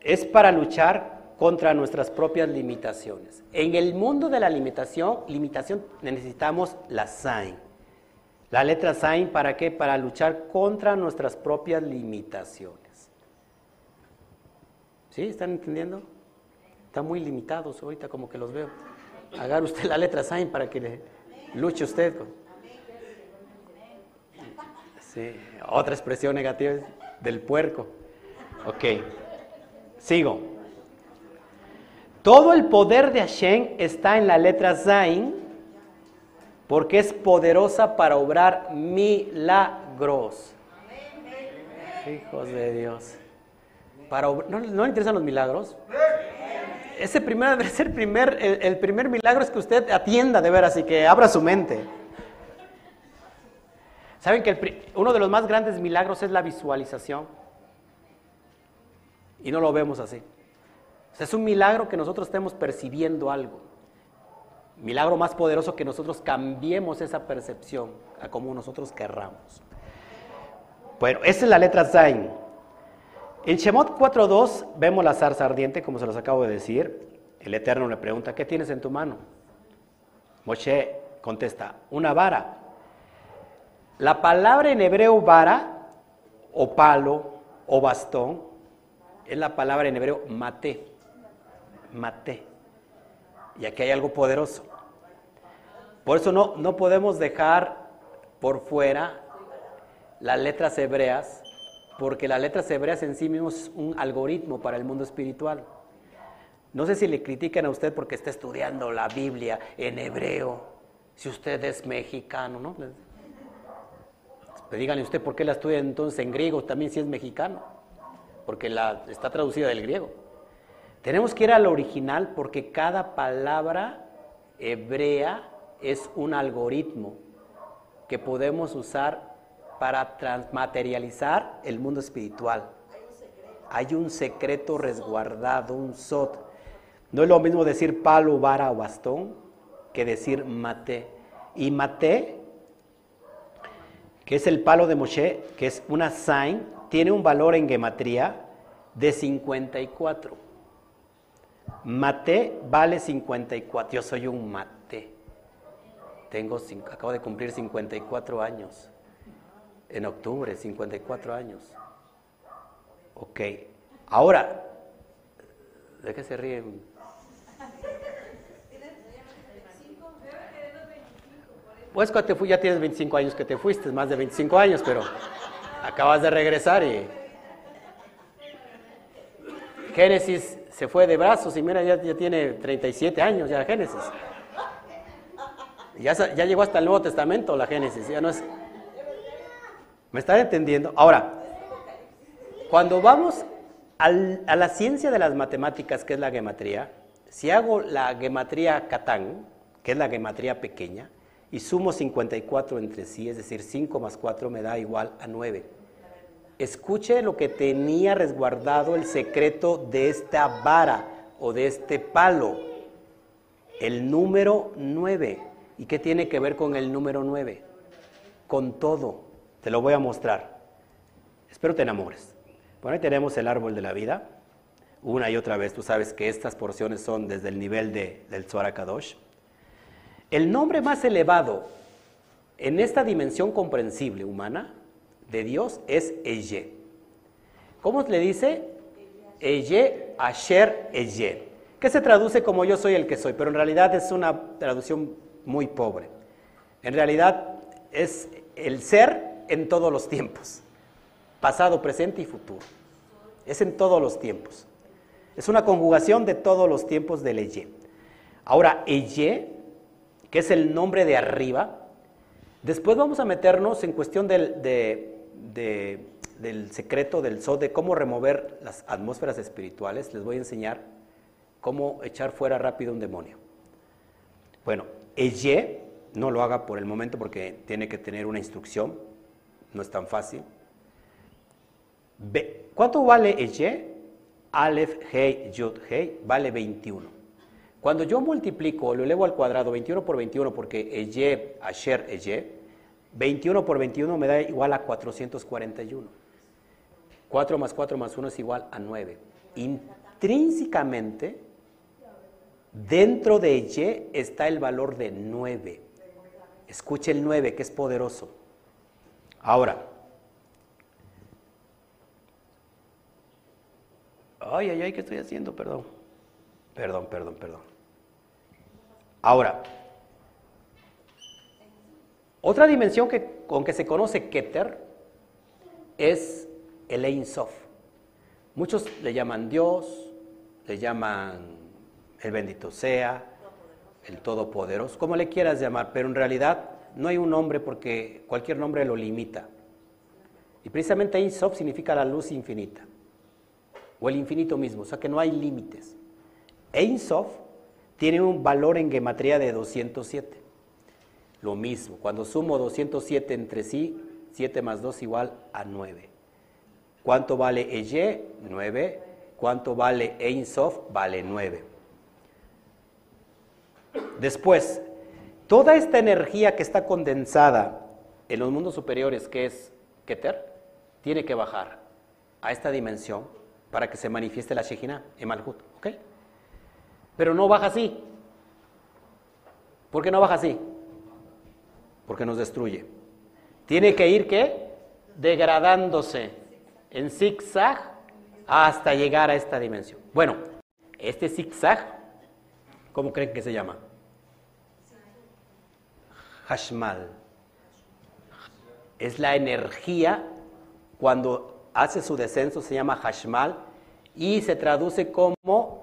es para luchar contra nuestras propias limitaciones. En el mundo de la limitación, limitación necesitamos la sign. La letra sign para qué? Para luchar contra nuestras propias limitaciones. ¿Sí? ¿Están entendiendo? Están muy limitados ahorita como que los veo. Agarre usted la letra sign para que le luche usted. Sí, otra expresión negativa es del puerco. Ok, sigo. Todo el poder de Hashem está en la letra Zain porque es poderosa para obrar milagros. Hijos de Dios. Para ¿no, le interesan los milagros? Ese primer, debe ser primer, el, el primer milagro es que usted atienda de veras y que abra su mente. ¿Saben que uno de los más grandes milagros es la visualización? Y no lo vemos así. es un milagro que nosotros estemos percibiendo algo. Milagro más poderoso que nosotros cambiemos esa percepción a como nosotros querramos. Bueno, esa es la letra Zain. En Shemot 4.2 vemos la zarza ardiente, como se los acabo de decir. El Eterno le pregunta, ¿qué tienes en tu mano? Moshe contesta, una vara. La palabra en hebreo vara, o palo, o bastón, es la palabra en hebreo mate. Mate. Y aquí hay algo poderoso. Por eso no, no podemos dejar por fuera las letras hebreas, porque las letras hebreas en sí mismos es un algoritmo para el mundo espiritual. No sé si le critican a usted porque está estudiando la Biblia en hebreo, si usted es mexicano, ¿no? Pero díganle usted por qué la estudia entonces en griego, también si es mexicano, porque la, está traducida del griego. Tenemos que ir al original porque cada palabra hebrea es un algoritmo que podemos usar para transmaterializar el mundo espiritual. Hay un secreto resguardado, un sot. No es lo mismo decir palo, vara o bastón que decir mate. Y mate que es el palo de Moshe, que es una sign, tiene un valor en gematría de 54. Mate vale 54. Yo soy un mate. Tengo, acabo de cumplir 54 años. En octubre, 54 años. Ok. Ahora, ¿de qué se ríen? Pues cuando te fui, ya tienes 25 años que te fuiste, más de 25 años, pero acabas de regresar y... Génesis se fue de brazos y mira, ya, tiene 37 años ya Génesis. Ya, ya llegó hasta el Nuevo Testamento la Génesis, ya no es... ¿Me están entendiendo? Ahora, cuando vamos a la ciencia de las matemáticas, que es la gematría, si hago la gematría Catán, que es la gematría pequeña, y sumo 54 entre sí, es decir, 5 más 4 me da igual a 9. Escuche lo que tenía resguardado el secreto de esta vara o de este palo. El número 9. ¿Y qué tiene que ver con el número 9? Con todo. Te lo voy a mostrar. Espero te enamores. Bueno, ahí tenemos el árbol de la vida. Una y otra vez, tú sabes que estas porciones son desde el nivel de, del Zohar. El nombre más elevado en esta dimensión comprensible humana de Dios es Eye. ¿Cómo le dice? Eye, Asher, Eye. Que se traduce como yo soy el que soy, pero en realidad es una traducción muy pobre. En realidad es el ser en todos los tiempos, pasado, presente y futuro. Es en todos los tiempos. Es una conjugación de todos los tiempos del Eye. Ahora, Eye, que es el nombre de arriba, después vamos a meternos en cuestión del, del secreto del Sol, de cómo remover las atmósferas espirituales. Les voy a enseñar cómo echar fuera rápido un demonio. Bueno, Eye, no lo haga por el momento porque tiene que tener una instrucción, no es tan fácil. ¿Cuánto vale Eye? Aleph, Hei, Yud, Hei, vale 21. Cuando yo multiplico lo elevo al cuadrado 21 por 21, porque Eye, Asher, Eye, 21 por 21 me da igual a 441. 4 más 4 más 1 es igual a 9. Intrínsecamente, dentro de Y está el valor de 9. Escuche el 9, que es poderoso. Ahora, ay, ay, ay, ¿qué estoy haciendo? Perdón. Perdón, perdón, perdón. Ahora, otra dimensión que, con que se conoce Keter es el Ein Sof. Muchos le llaman Dios, le llaman el bendito sea, el todopoderoso, como le quieras llamar, pero en realidad no hay un nombre porque cualquier nombre lo limita. Y precisamente Ein Sof significa la luz infinita, o el infinito mismo, o sea que no hay límites. Ein Sof tiene un valor en gematría de 207. Lo mismo, cuando sumo 207 entre sí, 7 más 2 igual a 9. ¿Cuánto vale Eye? 9. ¿Cuánto vale Ein Sof? Vale 9. Después, toda esta energía que está condensada en los mundos superiores, que es Keter, tiene que bajar a esta dimensión para que se manifieste la Shejina en Malhut. ¿Ok? Pero no baja así. ¿Por qué no baja así? Porque nos destruye. Tiene que ir, ¿qué? Degradándose en zigzag hasta llegar a esta dimensión. Bueno, este zigzag, ¿cómo creen que se llama? Hashmal. Es la energía cuando hace su descenso, se llama Hashmal y se traduce como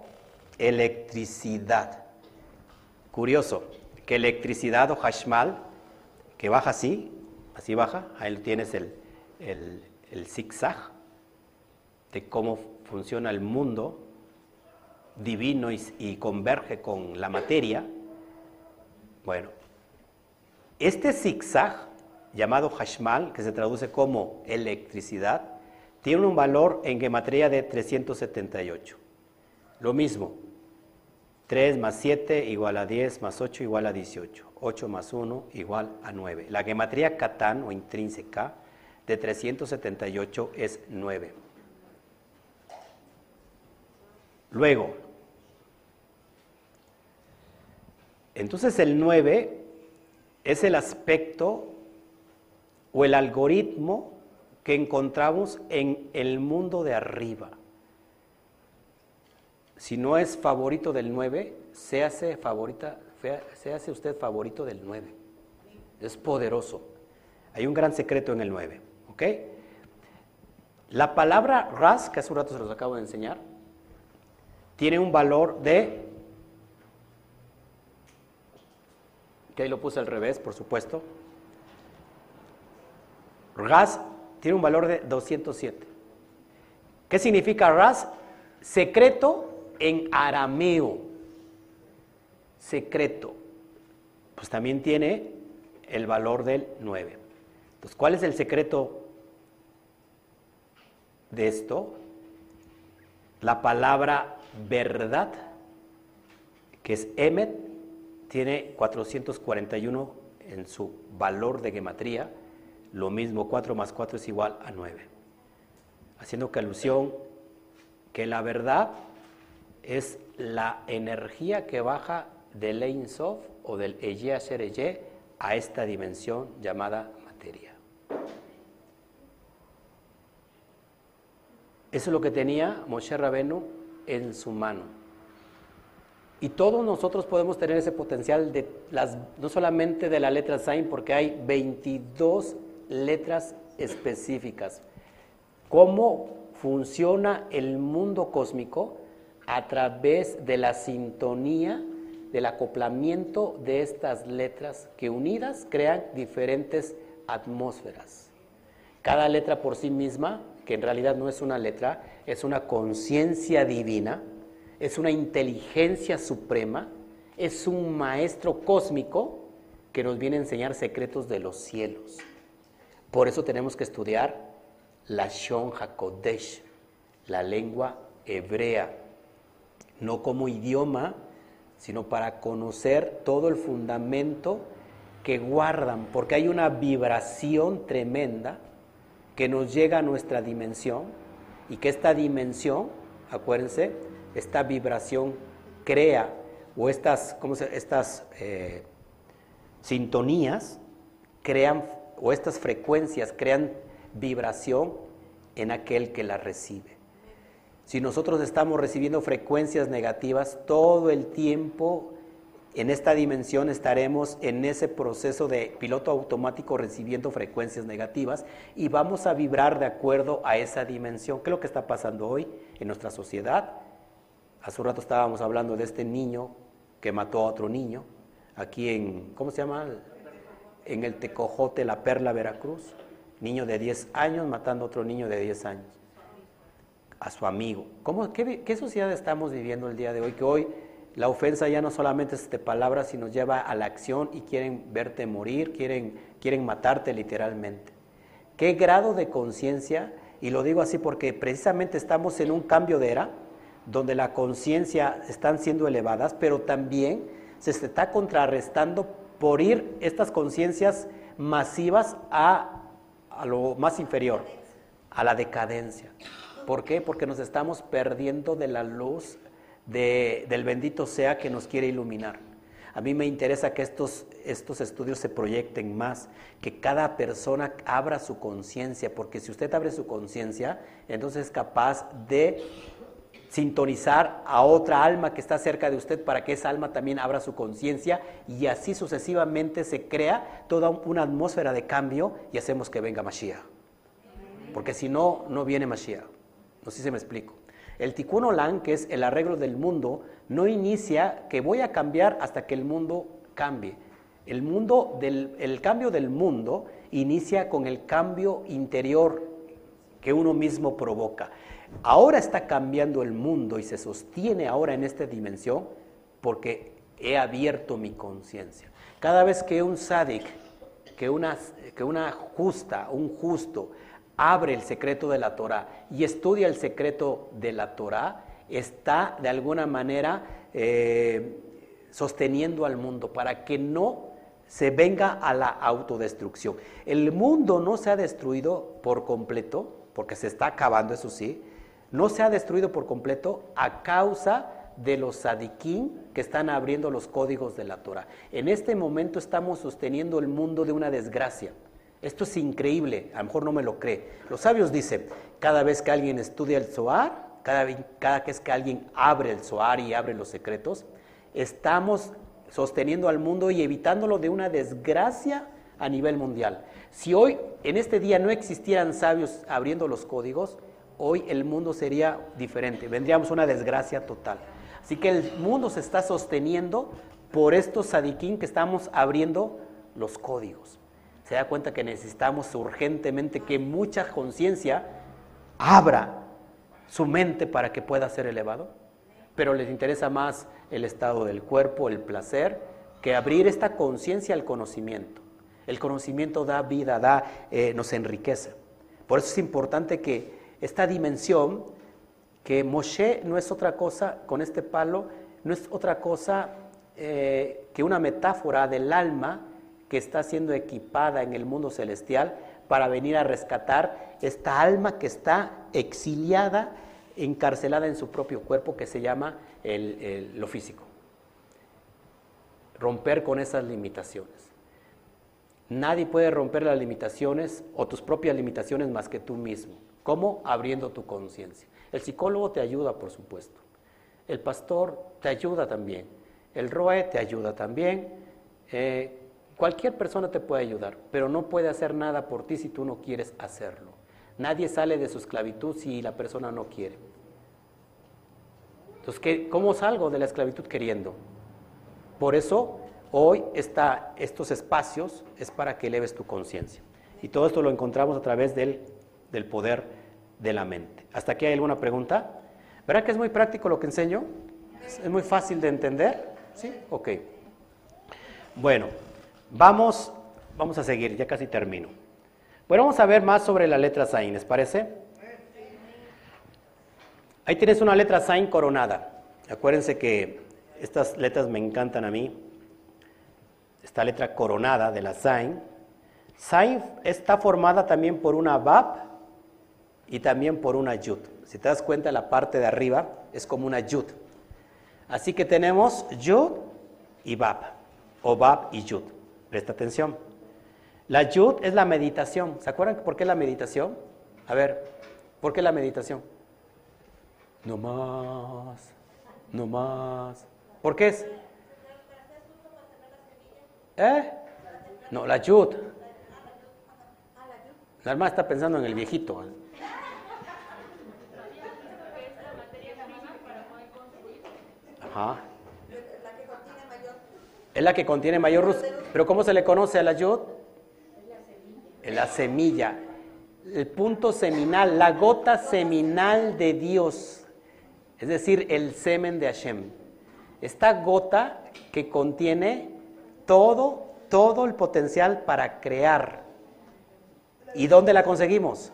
electricidad. Curioso, que electricidad o Hashmal, que baja así, así baja, ahí tienes el, el, zigzag, de cómo funciona el mundo divino y, converge con la materia, bueno, este zigzag llamado Hashmal, que se traduce como electricidad, tiene un valor en gematría de 378. Lo mismo, 3 más 7 igual a 10 más 8 igual a 18. 8 más 1 igual a 9. La gematría catán o intrínseca de 378 es 9. Luego, entonces el 9 es el aspecto o el algoritmo que encontramos en el mundo de arriba. Si no es favorito del 9, se hace favorita, se hace usted favorito del 9. Es poderoso. Hay un gran secreto en el 9, ¿ok? La palabra ras, que hace un rato se los acabo de enseñar, tiene un valor de, que ahí lo puse al revés, por supuesto. Ras tiene un valor de 207. ¿Qué significa ras? Secreto en arameo. Secreto. Pues también tiene el valor del 9. Entonces, ¿cuál es el secreto de esto, la palabra verdad, que es Emet, tiene 441 en su valor de gematría, lo mismo 4 más 4 es igual a 9, haciendo que alusión que la verdad es la energía que baja del Ein Sof o del Eye Ser Eye a esta dimensión llamada materia. Eso es lo que tenía Moshe Rabenu en su mano. Y todos nosotros podemos tener ese potencial de las, no solamente de la letra Zain, porque hay 22 letras específicas. ¿Cómo funciona el mundo cósmico? A través de la sintonía, del acoplamiento de estas letras que unidas crean diferentes atmósferas. Cada letra por sí misma que en realidad no es una letra, es una conciencia divina, es una inteligencia suprema, es un maestro cósmico que nos viene a enseñar secretos de los cielos. Por eso tenemos que estudiar la Shon HaKodesh, la lengua hebrea, no como idioma, sino para conocer todo el fundamento que guardan, porque hay una vibración tremenda que nos llega a nuestra dimensión y que esta dimensión, acuérdense, esta vibración crea, o estas, ¿cómo se, estas eh, sintonías crean, o estas frecuencias crean vibración en aquel que la recibe. Si nosotros estamos recibiendo frecuencias negativas, todo el tiempo en esta dimensión estaremos en ese proceso de piloto automático recibiendo frecuencias negativas y vamos a vibrar de acuerdo a esa dimensión. ¿Qué es lo que está pasando hoy en nuestra sociedad? Hace un rato estábamos hablando de este niño que mató a otro niño, aquí en, ¿cómo se llama? En el Tecojote, La Perla, Veracruz. Niño de 10 años matando a otro niño de 10 años, a su amigo. ¿Cómo, qué, ¿Qué sociedad estamos viviendo el día de hoy? Que hoy la ofensa ya no solamente es de palabras, sino lleva a la acción y quieren verte morir, quieren, quieren matarte literalmente. ¿Qué grado de conciencia? Y lo digo así porque precisamente estamos en un cambio de era, donde la conciencia están siendo elevadas, pero también se está contrarrestando por ir estas conciencias masivas a, a lo más inferior, a la decadencia. ¿Por qué? Porque nos estamos perdiendo de la luz del bendito sea que nos quiere iluminar. A mí me interesa que estos, estos estudios se proyecten más, que cada persona abra su conciencia, porque si usted abre su conciencia, entonces es capaz de sintonizar a otra alma que está cerca de usted para que esa alma también abra su conciencia y así sucesivamente se crea toda una atmósfera de cambio y hacemos que venga Mashiach. Porque si no, no viene Mashiach. No sé si me explico. El tikkun olam, que es el arreglo del mundo, no inicia que voy a cambiar hasta que el mundo cambie. El, mundo del, el cambio del mundo inicia con el cambio interior que uno mismo provoca. Ahora está cambiando el mundo y se sostiene ahora en esta dimensión porque he abierto mi conciencia. Cada vez que un sadik, que una, que una justa, un justo, abre el secreto de la Torah y estudia el secreto de la Torah, está de alguna manera eh, sosteniendo al mundo para que no se venga a la autodestrucción. El mundo no se ha destruido por completo, porque se está acabando, eso sí, no se ha destruido por completo a causa de los sadiquín que están abriendo los códigos de la Torah. En este momento estamos sosteniendo el mundo de una desgracia. Esto es increíble, a lo mejor no me lo cree. Los sabios dicen, cada vez que alguien estudia el Zohar, cada, vez que alguien abre el Zohar y abre los secretos, estamos sosteniendo al mundo y evitándolo de una desgracia a nivel mundial. Si hoy, en este día, no existieran sabios abriendo los códigos, hoy el mundo sería diferente, vendríamos una desgracia total. Así que el mundo se está sosteniendo por estos sadiquín que estamos abriendo los códigos se da cuenta que necesitamos urgentemente que mucha conciencia abra su mente para que pueda ser elevado, pero les interesa más el estado del cuerpo, el placer, que abrir esta conciencia al conocimiento. El conocimiento da vida, da, eh, nos enriquece. Por eso es importante que esta dimensión que Moshe no es otra cosa, con este palo, no es otra cosa eh, que una metáfora del alma que está siendo equipada en el mundo celestial para venir a rescatar esta alma que está exiliada, encarcelada en su propio cuerpo, que se llama lo físico. Romper con esas limitaciones. Nadie puede romper las limitaciones o tus propias limitaciones más que tú mismo. ¿Cómo? Abriendo tu conciencia. El psicólogo te ayuda, por supuesto. El pastor te ayuda también. El ROE te ayuda también. Eh, cualquier persona te puede ayudar, pero no puede hacer nada por ti si tú no quieres hacerlo. Nadie sale de su esclavitud si la persona no quiere. Entonces, ¿cómo salgo de la esclavitud queriendo? Por eso, hoy está, estos espacios es para que eleves tu conciencia. Y todo esto lo encontramos a través del, del poder de la mente. ¿Hasta aquí hay alguna pregunta? ¿Verdad que es muy práctico lo que enseño? ¿Es muy fácil de entender? ¿Sí? Ok. Bueno, vamos, vamos a seguir, ya casi termino. Bueno, vamos a ver más sobre la letra Sain, ¿les parece? Ahí tienes una letra Sain coronada. Acuérdense que estas letras me encantan a mí. Esta letra coronada de la Sain. Sain está formada también por una Bab y también por una Yud. Si te das cuenta, la parte de arriba es como una Yud. Así que tenemos Yud y Bab, o Bab y Yud. Presta atención. La Yud es la meditación. ¿Se acuerdan por qué la meditación? A ver, ¿por qué la meditación? No más, no más. ¿Por qué es? ¿Eh? No, la Yud. La hermana está pensando en el viejito. Es la que contiene mayor. Pero ¿cómo se le conoce a la yod? En la semilla. El punto seminal, la gota seminal de Dios. Es decir, el semen de Hashem. Esta gota que contiene todo, todo el potencial para crear. ¿Y dónde la conseguimos?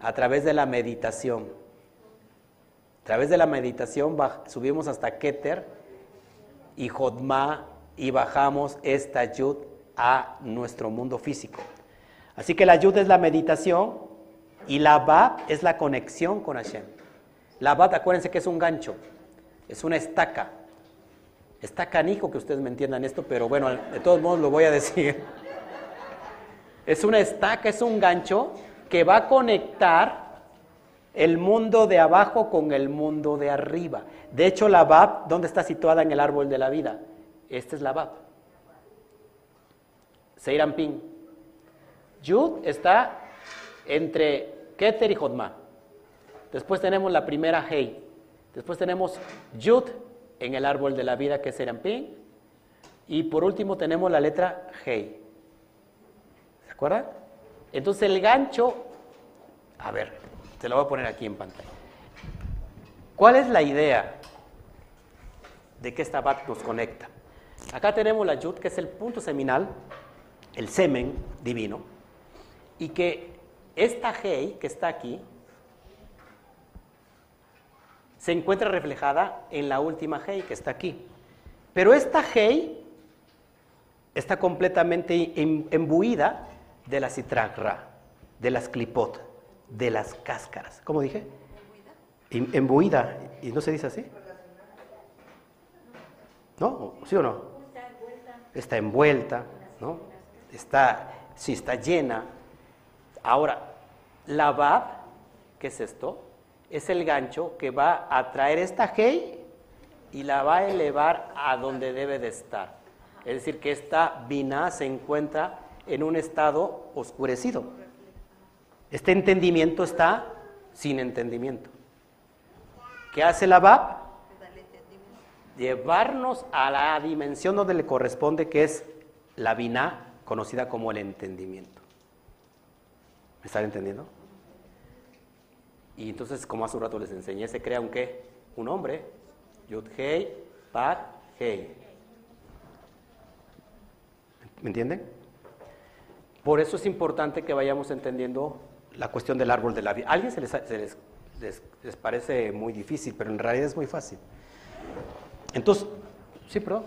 A través de la meditación. A través de la meditación subimos hasta Keter y Jodma y bajamos esta yud a nuestro mundo físico. Así que la yud es la meditación y la bab es la conexión con Hashem. La bab, acuérdense que es un gancho, es una estaca. Está canijo que ustedes me entiendan esto, pero bueno, de todos modos lo voy a decir. Es una estaca, es un gancho que va a conectar el mundo de abajo con el mundo de arriba. De hecho, la Bab, ¿dónde está situada en el árbol de la vida? Esta es la Bab. Seirampin. Yud está entre Keter y Jodma. Después tenemos la primera Hei. Después tenemos Yud en el árbol de la vida que es Seirampin. Y por último tenemos la letra Hei. ¿Se acuerdan? Entonces el gancho, a ver, te lo voy a poner aquí en pantalla. ¿Cuál es la idea de que esta bat nos conecta? Acá tenemos la yud, que es el punto seminal, el semen divino, y que esta hei que está aquí se encuentra reflejada en la última hei que está aquí. Pero esta hei está completamente embuida de la citragra, de las clipot de las cáscaras. ¿Cómo dije? Embuida. ¿Y no se dice así? ¿No? ¿Sí o no? Está envuelta, ¿no? Está, sí, está llena. Ahora, la bab, ¿qué es esto? Es el gancho que va a traer esta hey y la va a elevar a donde debe de estar. Es decir, que esta vina se encuentra en un estado oscurecido. Este entendimiento está sin entendimiento. ¿Qué hace la BAP? Llevarnos a la dimensión donde le corresponde, que es la vina, conocida como el entendimiento. ¿Me están entendiendo? Y entonces, como hace un rato les enseñé, se crea un qué? Un hombre. Yud Hei, Pat Hei. ¿Me entienden? Por eso es importante que vayamos entendiendo la cuestión del árbol de la vida. A alguien se les, les, parece muy difícil, pero en realidad es muy fácil. Entonces, sí, perdón.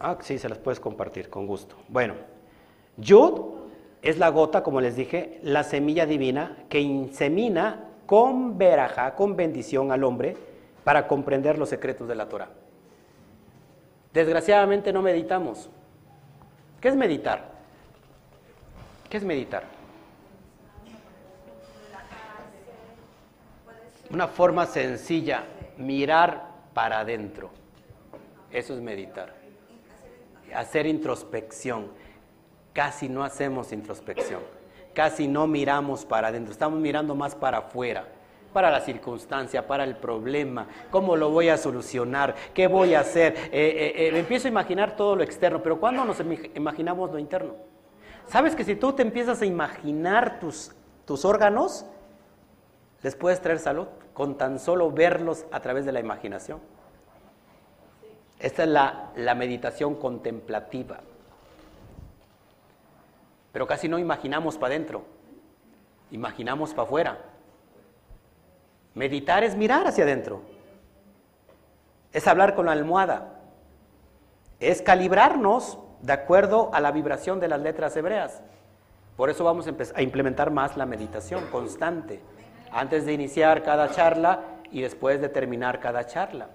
Ah, sí, se las puedes compartir, con gusto. Bueno, Yud es la gota, como les dije, la semilla divina que insemina con veraja, con bendición al hombre, para comprender los secretos de la Torah. Desgraciadamente no meditamos. ¿Qué es meditar? ¿Qué es meditar? Una forma sencilla, mirar para adentro. Eso es meditar. Hacer introspección. Casi no hacemos introspección. Casi no miramos para adentro. Estamos mirando más para afuera para la circunstancia, para el problema, cómo lo voy a solucionar, qué voy a hacer. Eh, eh, eh, empiezo a imaginar todo lo externo, pero ¿cuándo nos imaginamos lo interno? ¿Sabes que si tú te empiezas a imaginar tus, tus órganos, les puedes traer salud con tan solo verlos a través de la imaginación? Esta es la, meditación contemplativa. Pero casi no imaginamos para adentro, imaginamos para afuera. Meditar es mirar hacia adentro. Es hablar con la almohada. Es calibrarnos de acuerdo a la vibración de las letras hebreas. Por eso vamos a, implementar más la meditación constante, antes de iniciar cada charla y después de terminar cada charla.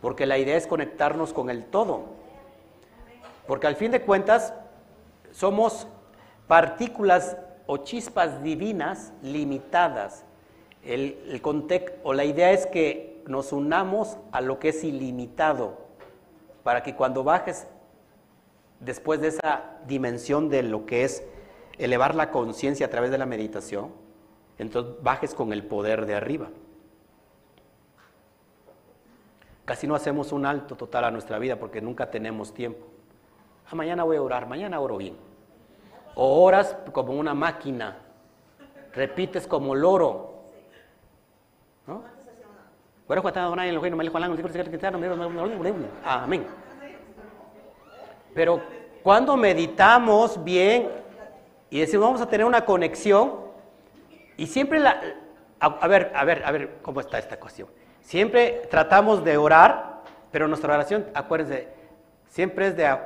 Porque la idea es conectarnos con el todo. Porque al fin de cuentas somos partículas o chispas divinas limitadas el, el o la idea es que nos unamos a lo que es ilimitado, para que cuando bajes después de esa dimensión de lo que es elevar la conciencia a través de la meditación, entonces bajes con el poder de arriba. Casi no hacemos un alto total a nuestra vida porque nunca tenemos tiempo. Ah, mañana voy a orar, mañana oro bien. O oras como una máquina, repites como loro, Amén. Pero cuando meditamos bien y decimos vamos a tener una conexión y siempre la a, ver, a ver, a ver cómo está esta cuestión. Siempre tratamos de orar, pero nuestra oración, acuérdense, siempre es de,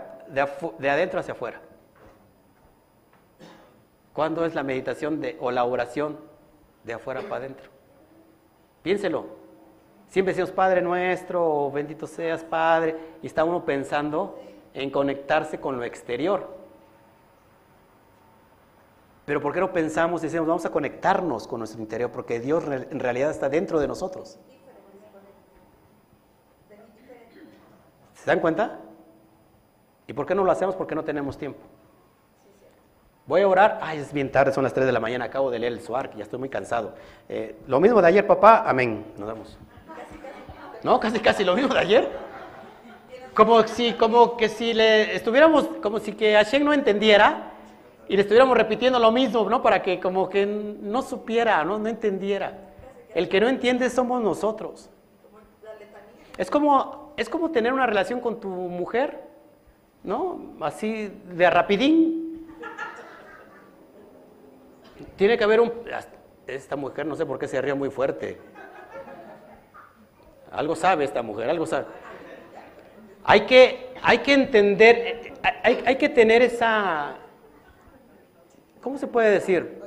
de adentro hacia afuera. ¿Cuándo es la meditación de, o la oración de afuera para adentro? Piénselo. Siempre decimos Padre nuestro, bendito seas Padre, y está uno pensando en conectarse con lo exterior. Pero ¿por qué no pensamos y decimos vamos a conectarnos con nuestro interior? Porque Dios en realidad está dentro de nosotros. ¿Se dan cuenta? ¿Y por qué no lo hacemos? Porque no tenemos tiempo. Voy a orar. Ay, es bien tarde, son las 3 de la mañana. Acabo de leer el Suar, ya estoy muy cansado. Eh, lo mismo de ayer, papá. Amén. Nos vemos. No, casi, casi lo mismo de ayer. Como si, como que si le estuviéramos, como si que Hashem no entendiera y le estuviéramos repitiendo lo mismo, ¿no? Para que como que no supiera, ¿no? No entendiera. El que no entiende somos nosotros. Es como, es como tener una relación con tu mujer, ¿no? Así de rapidín. Tiene que haber un... Esta mujer no sé por qué se ríe muy fuerte. Algo sabe esta mujer, algo sabe. Hay que, hay que entender, hay, hay que tener esa... ¿Cómo se puede decir?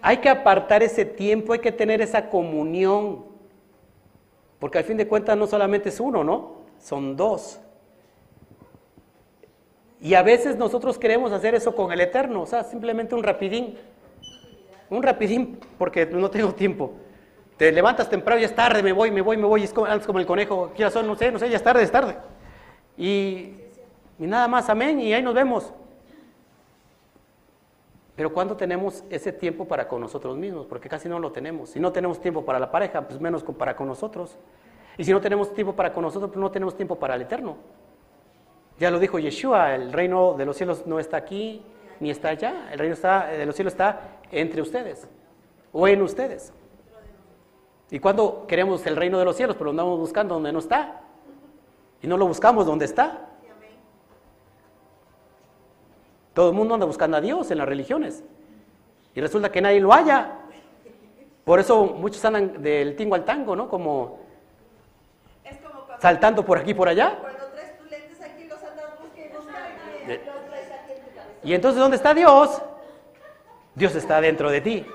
Hay que apartar ese tiempo, hay que tener esa comunión. Porque al fin de cuentas no solamente es uno, ¿no? Son dos. Y a veces nosotros queremos hacer eso con el Eterno, o sea, simplemente un rapidín. Un rapidín porque no tengo tiempo. Te levantas temprano, ya es tarde, me voy, me voy, me voy, es como, como el conejo, ¿qué son? No sé, no sé, ya es tarde, es tarde. Y, y nada más, amén, y ahí nos vemos. Pero ¿cuándo tenemos ese tiempo para con nosotros mismos? Porque casi no lo tenemos. Si no tenemos tiempo para la pareja, pues menos para con nosotros. Y si no tenemos tiempo para con nosotros, pues no tenemos tiempo para el Eterno. Ya lo dijo Yeshua, el reino de los cielos no está aquí ni está allá, el reino está, eh, de los cielos está entre ustedes o en ustedes. ¿Y cuando queremos el reino de los cielos? Pero lo andamos buscando donde no está. Y no lo buscamos donde está. Todo el mundo anda buscando a Dios en las religiones. Y resulta que nadie lo haya. Por eso muchos andan del tingo al tango, ¿no? Como, saltando por aquí y por allá. y entonces, ¿dónde está Dios? Dios está dentro de ti.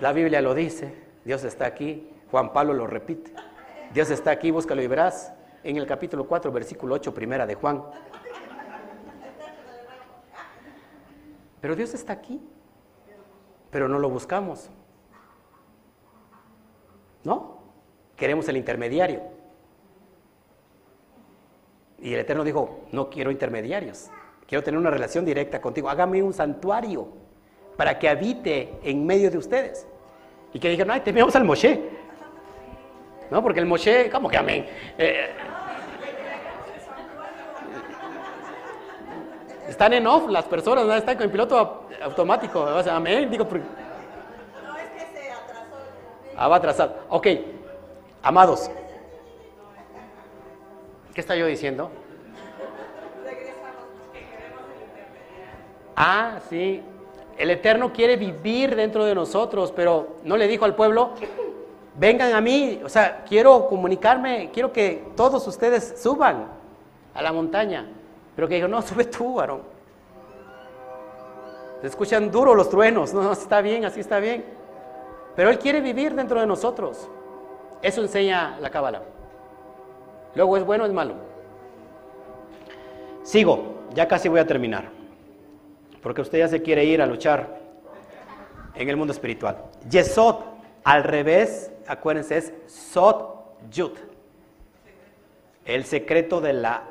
La Biblia lo dice. Dios está aquí. Juan Pablo lo repite. Dios está aquí, búscalo y verás. En el capítulo 4, versículo 8, primera de Juan. Pero Dios está aquí, pero no lo buscamos. ¿No? Queremos el intermediario. Y el Eterno dijo, no quiero intermediarios, quiero tener una relación directa contigo. Hágame un santuario para que habite en medio de ustedes. Y que dijeron, ay, tememos al Moshe. ¿No? Porque el Moshe, ¿cómo que amén? Eh, Están en off las personas, ¿no? están con el piloto automático. Amén. Digo, No, es que se atrasó. Ah, va atrasado. Ok, amados. ¿Qué está yo diciendo? Ah, sí. El Eterno quiere vivir dentro de nosotros, pero no le dijo al pueblo, vengan a mí, o sea, quiero comunicarme, quiero que todos ustedes suban a la montaña. Pero que dijo, no, sube tú, varón. Se escuchan duros los truenos, no, no, está bien, así está bien. Pero Él quiere vivir dentro de nosotros. Eso enseña la cábala. Luego, ¿es bueno o es malo? Sigo, ya casi voy a terminar. Porque usted ya se quiere ir a luchar en el mundo espiritual. Yesod, al revés, acuérdense, es Sot Yud. El secreto de la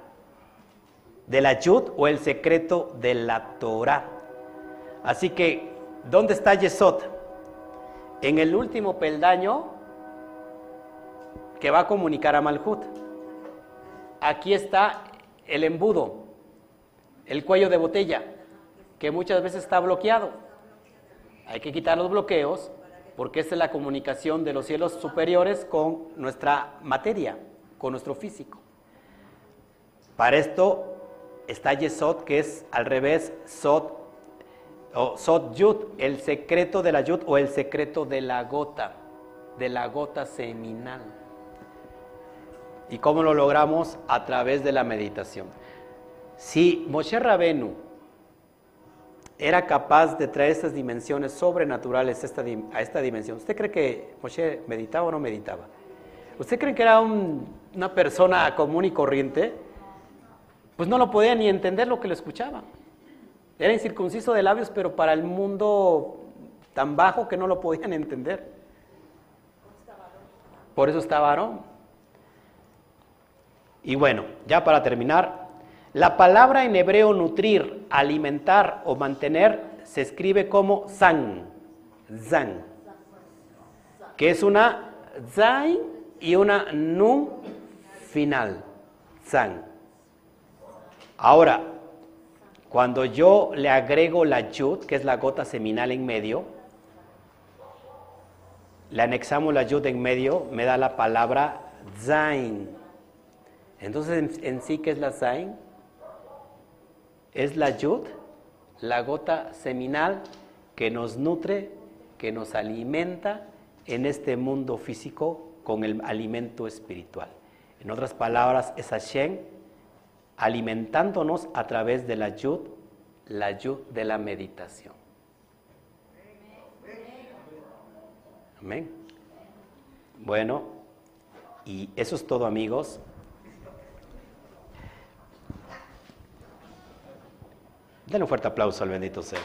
de la Yud o el secreto de la Torah. Así que, ¿dónde está Yesod? En el último peldaño que va a comunicar a Malhut. Aquí está el embudo, el cuello de botella, que muchas veces está bloqueado. Hay que quitar los bloqueos porque esta es la comunicación de los cielos superiores con nuestra materia, con nuestro físico. Para esto está Yesod, que es al revés, Sod, o Sod Yud, el secreto de la Yud o el secreto de la gota, de la gota seminal. ¿Y cómo lo logramos? A través de la meditación. Si Moshe Rabenu era capaz de traer estas dimensiones sobrenaturales a esta dimensión, ¿usted cree que Moshe meditaba o no meditaba? ¿Usted cree que era una persona común y corriente? pues no lo podía ni entender lo que lo escuchaba. Era incircunciso de labios, pero para el mundo tan bajo que no lo podían entender. Por eso está varón. Y bueno, ya para terminar, la palabra en hebreo nutrir, alimentar o mantener se escribe como zan, zan, que es una zain y una nun final, zan. Ahora, cuando yo le agrego la yud, que es la gota seminal en medio, le anexamos la yud en medio, me da la palabra zain. Entonces, en, sí, ¿qué es la zain? Es la yud, la gota seminal que nos nutre, que nos alimenta en este mundo físico con el alimento espiritual. En otras palabras, es Hashem alimentándonos a través de la yud, la yud de la meditación. Amén. Bueno, y eso es todo amigos. Denle un fuerte aplauso al bendito sea.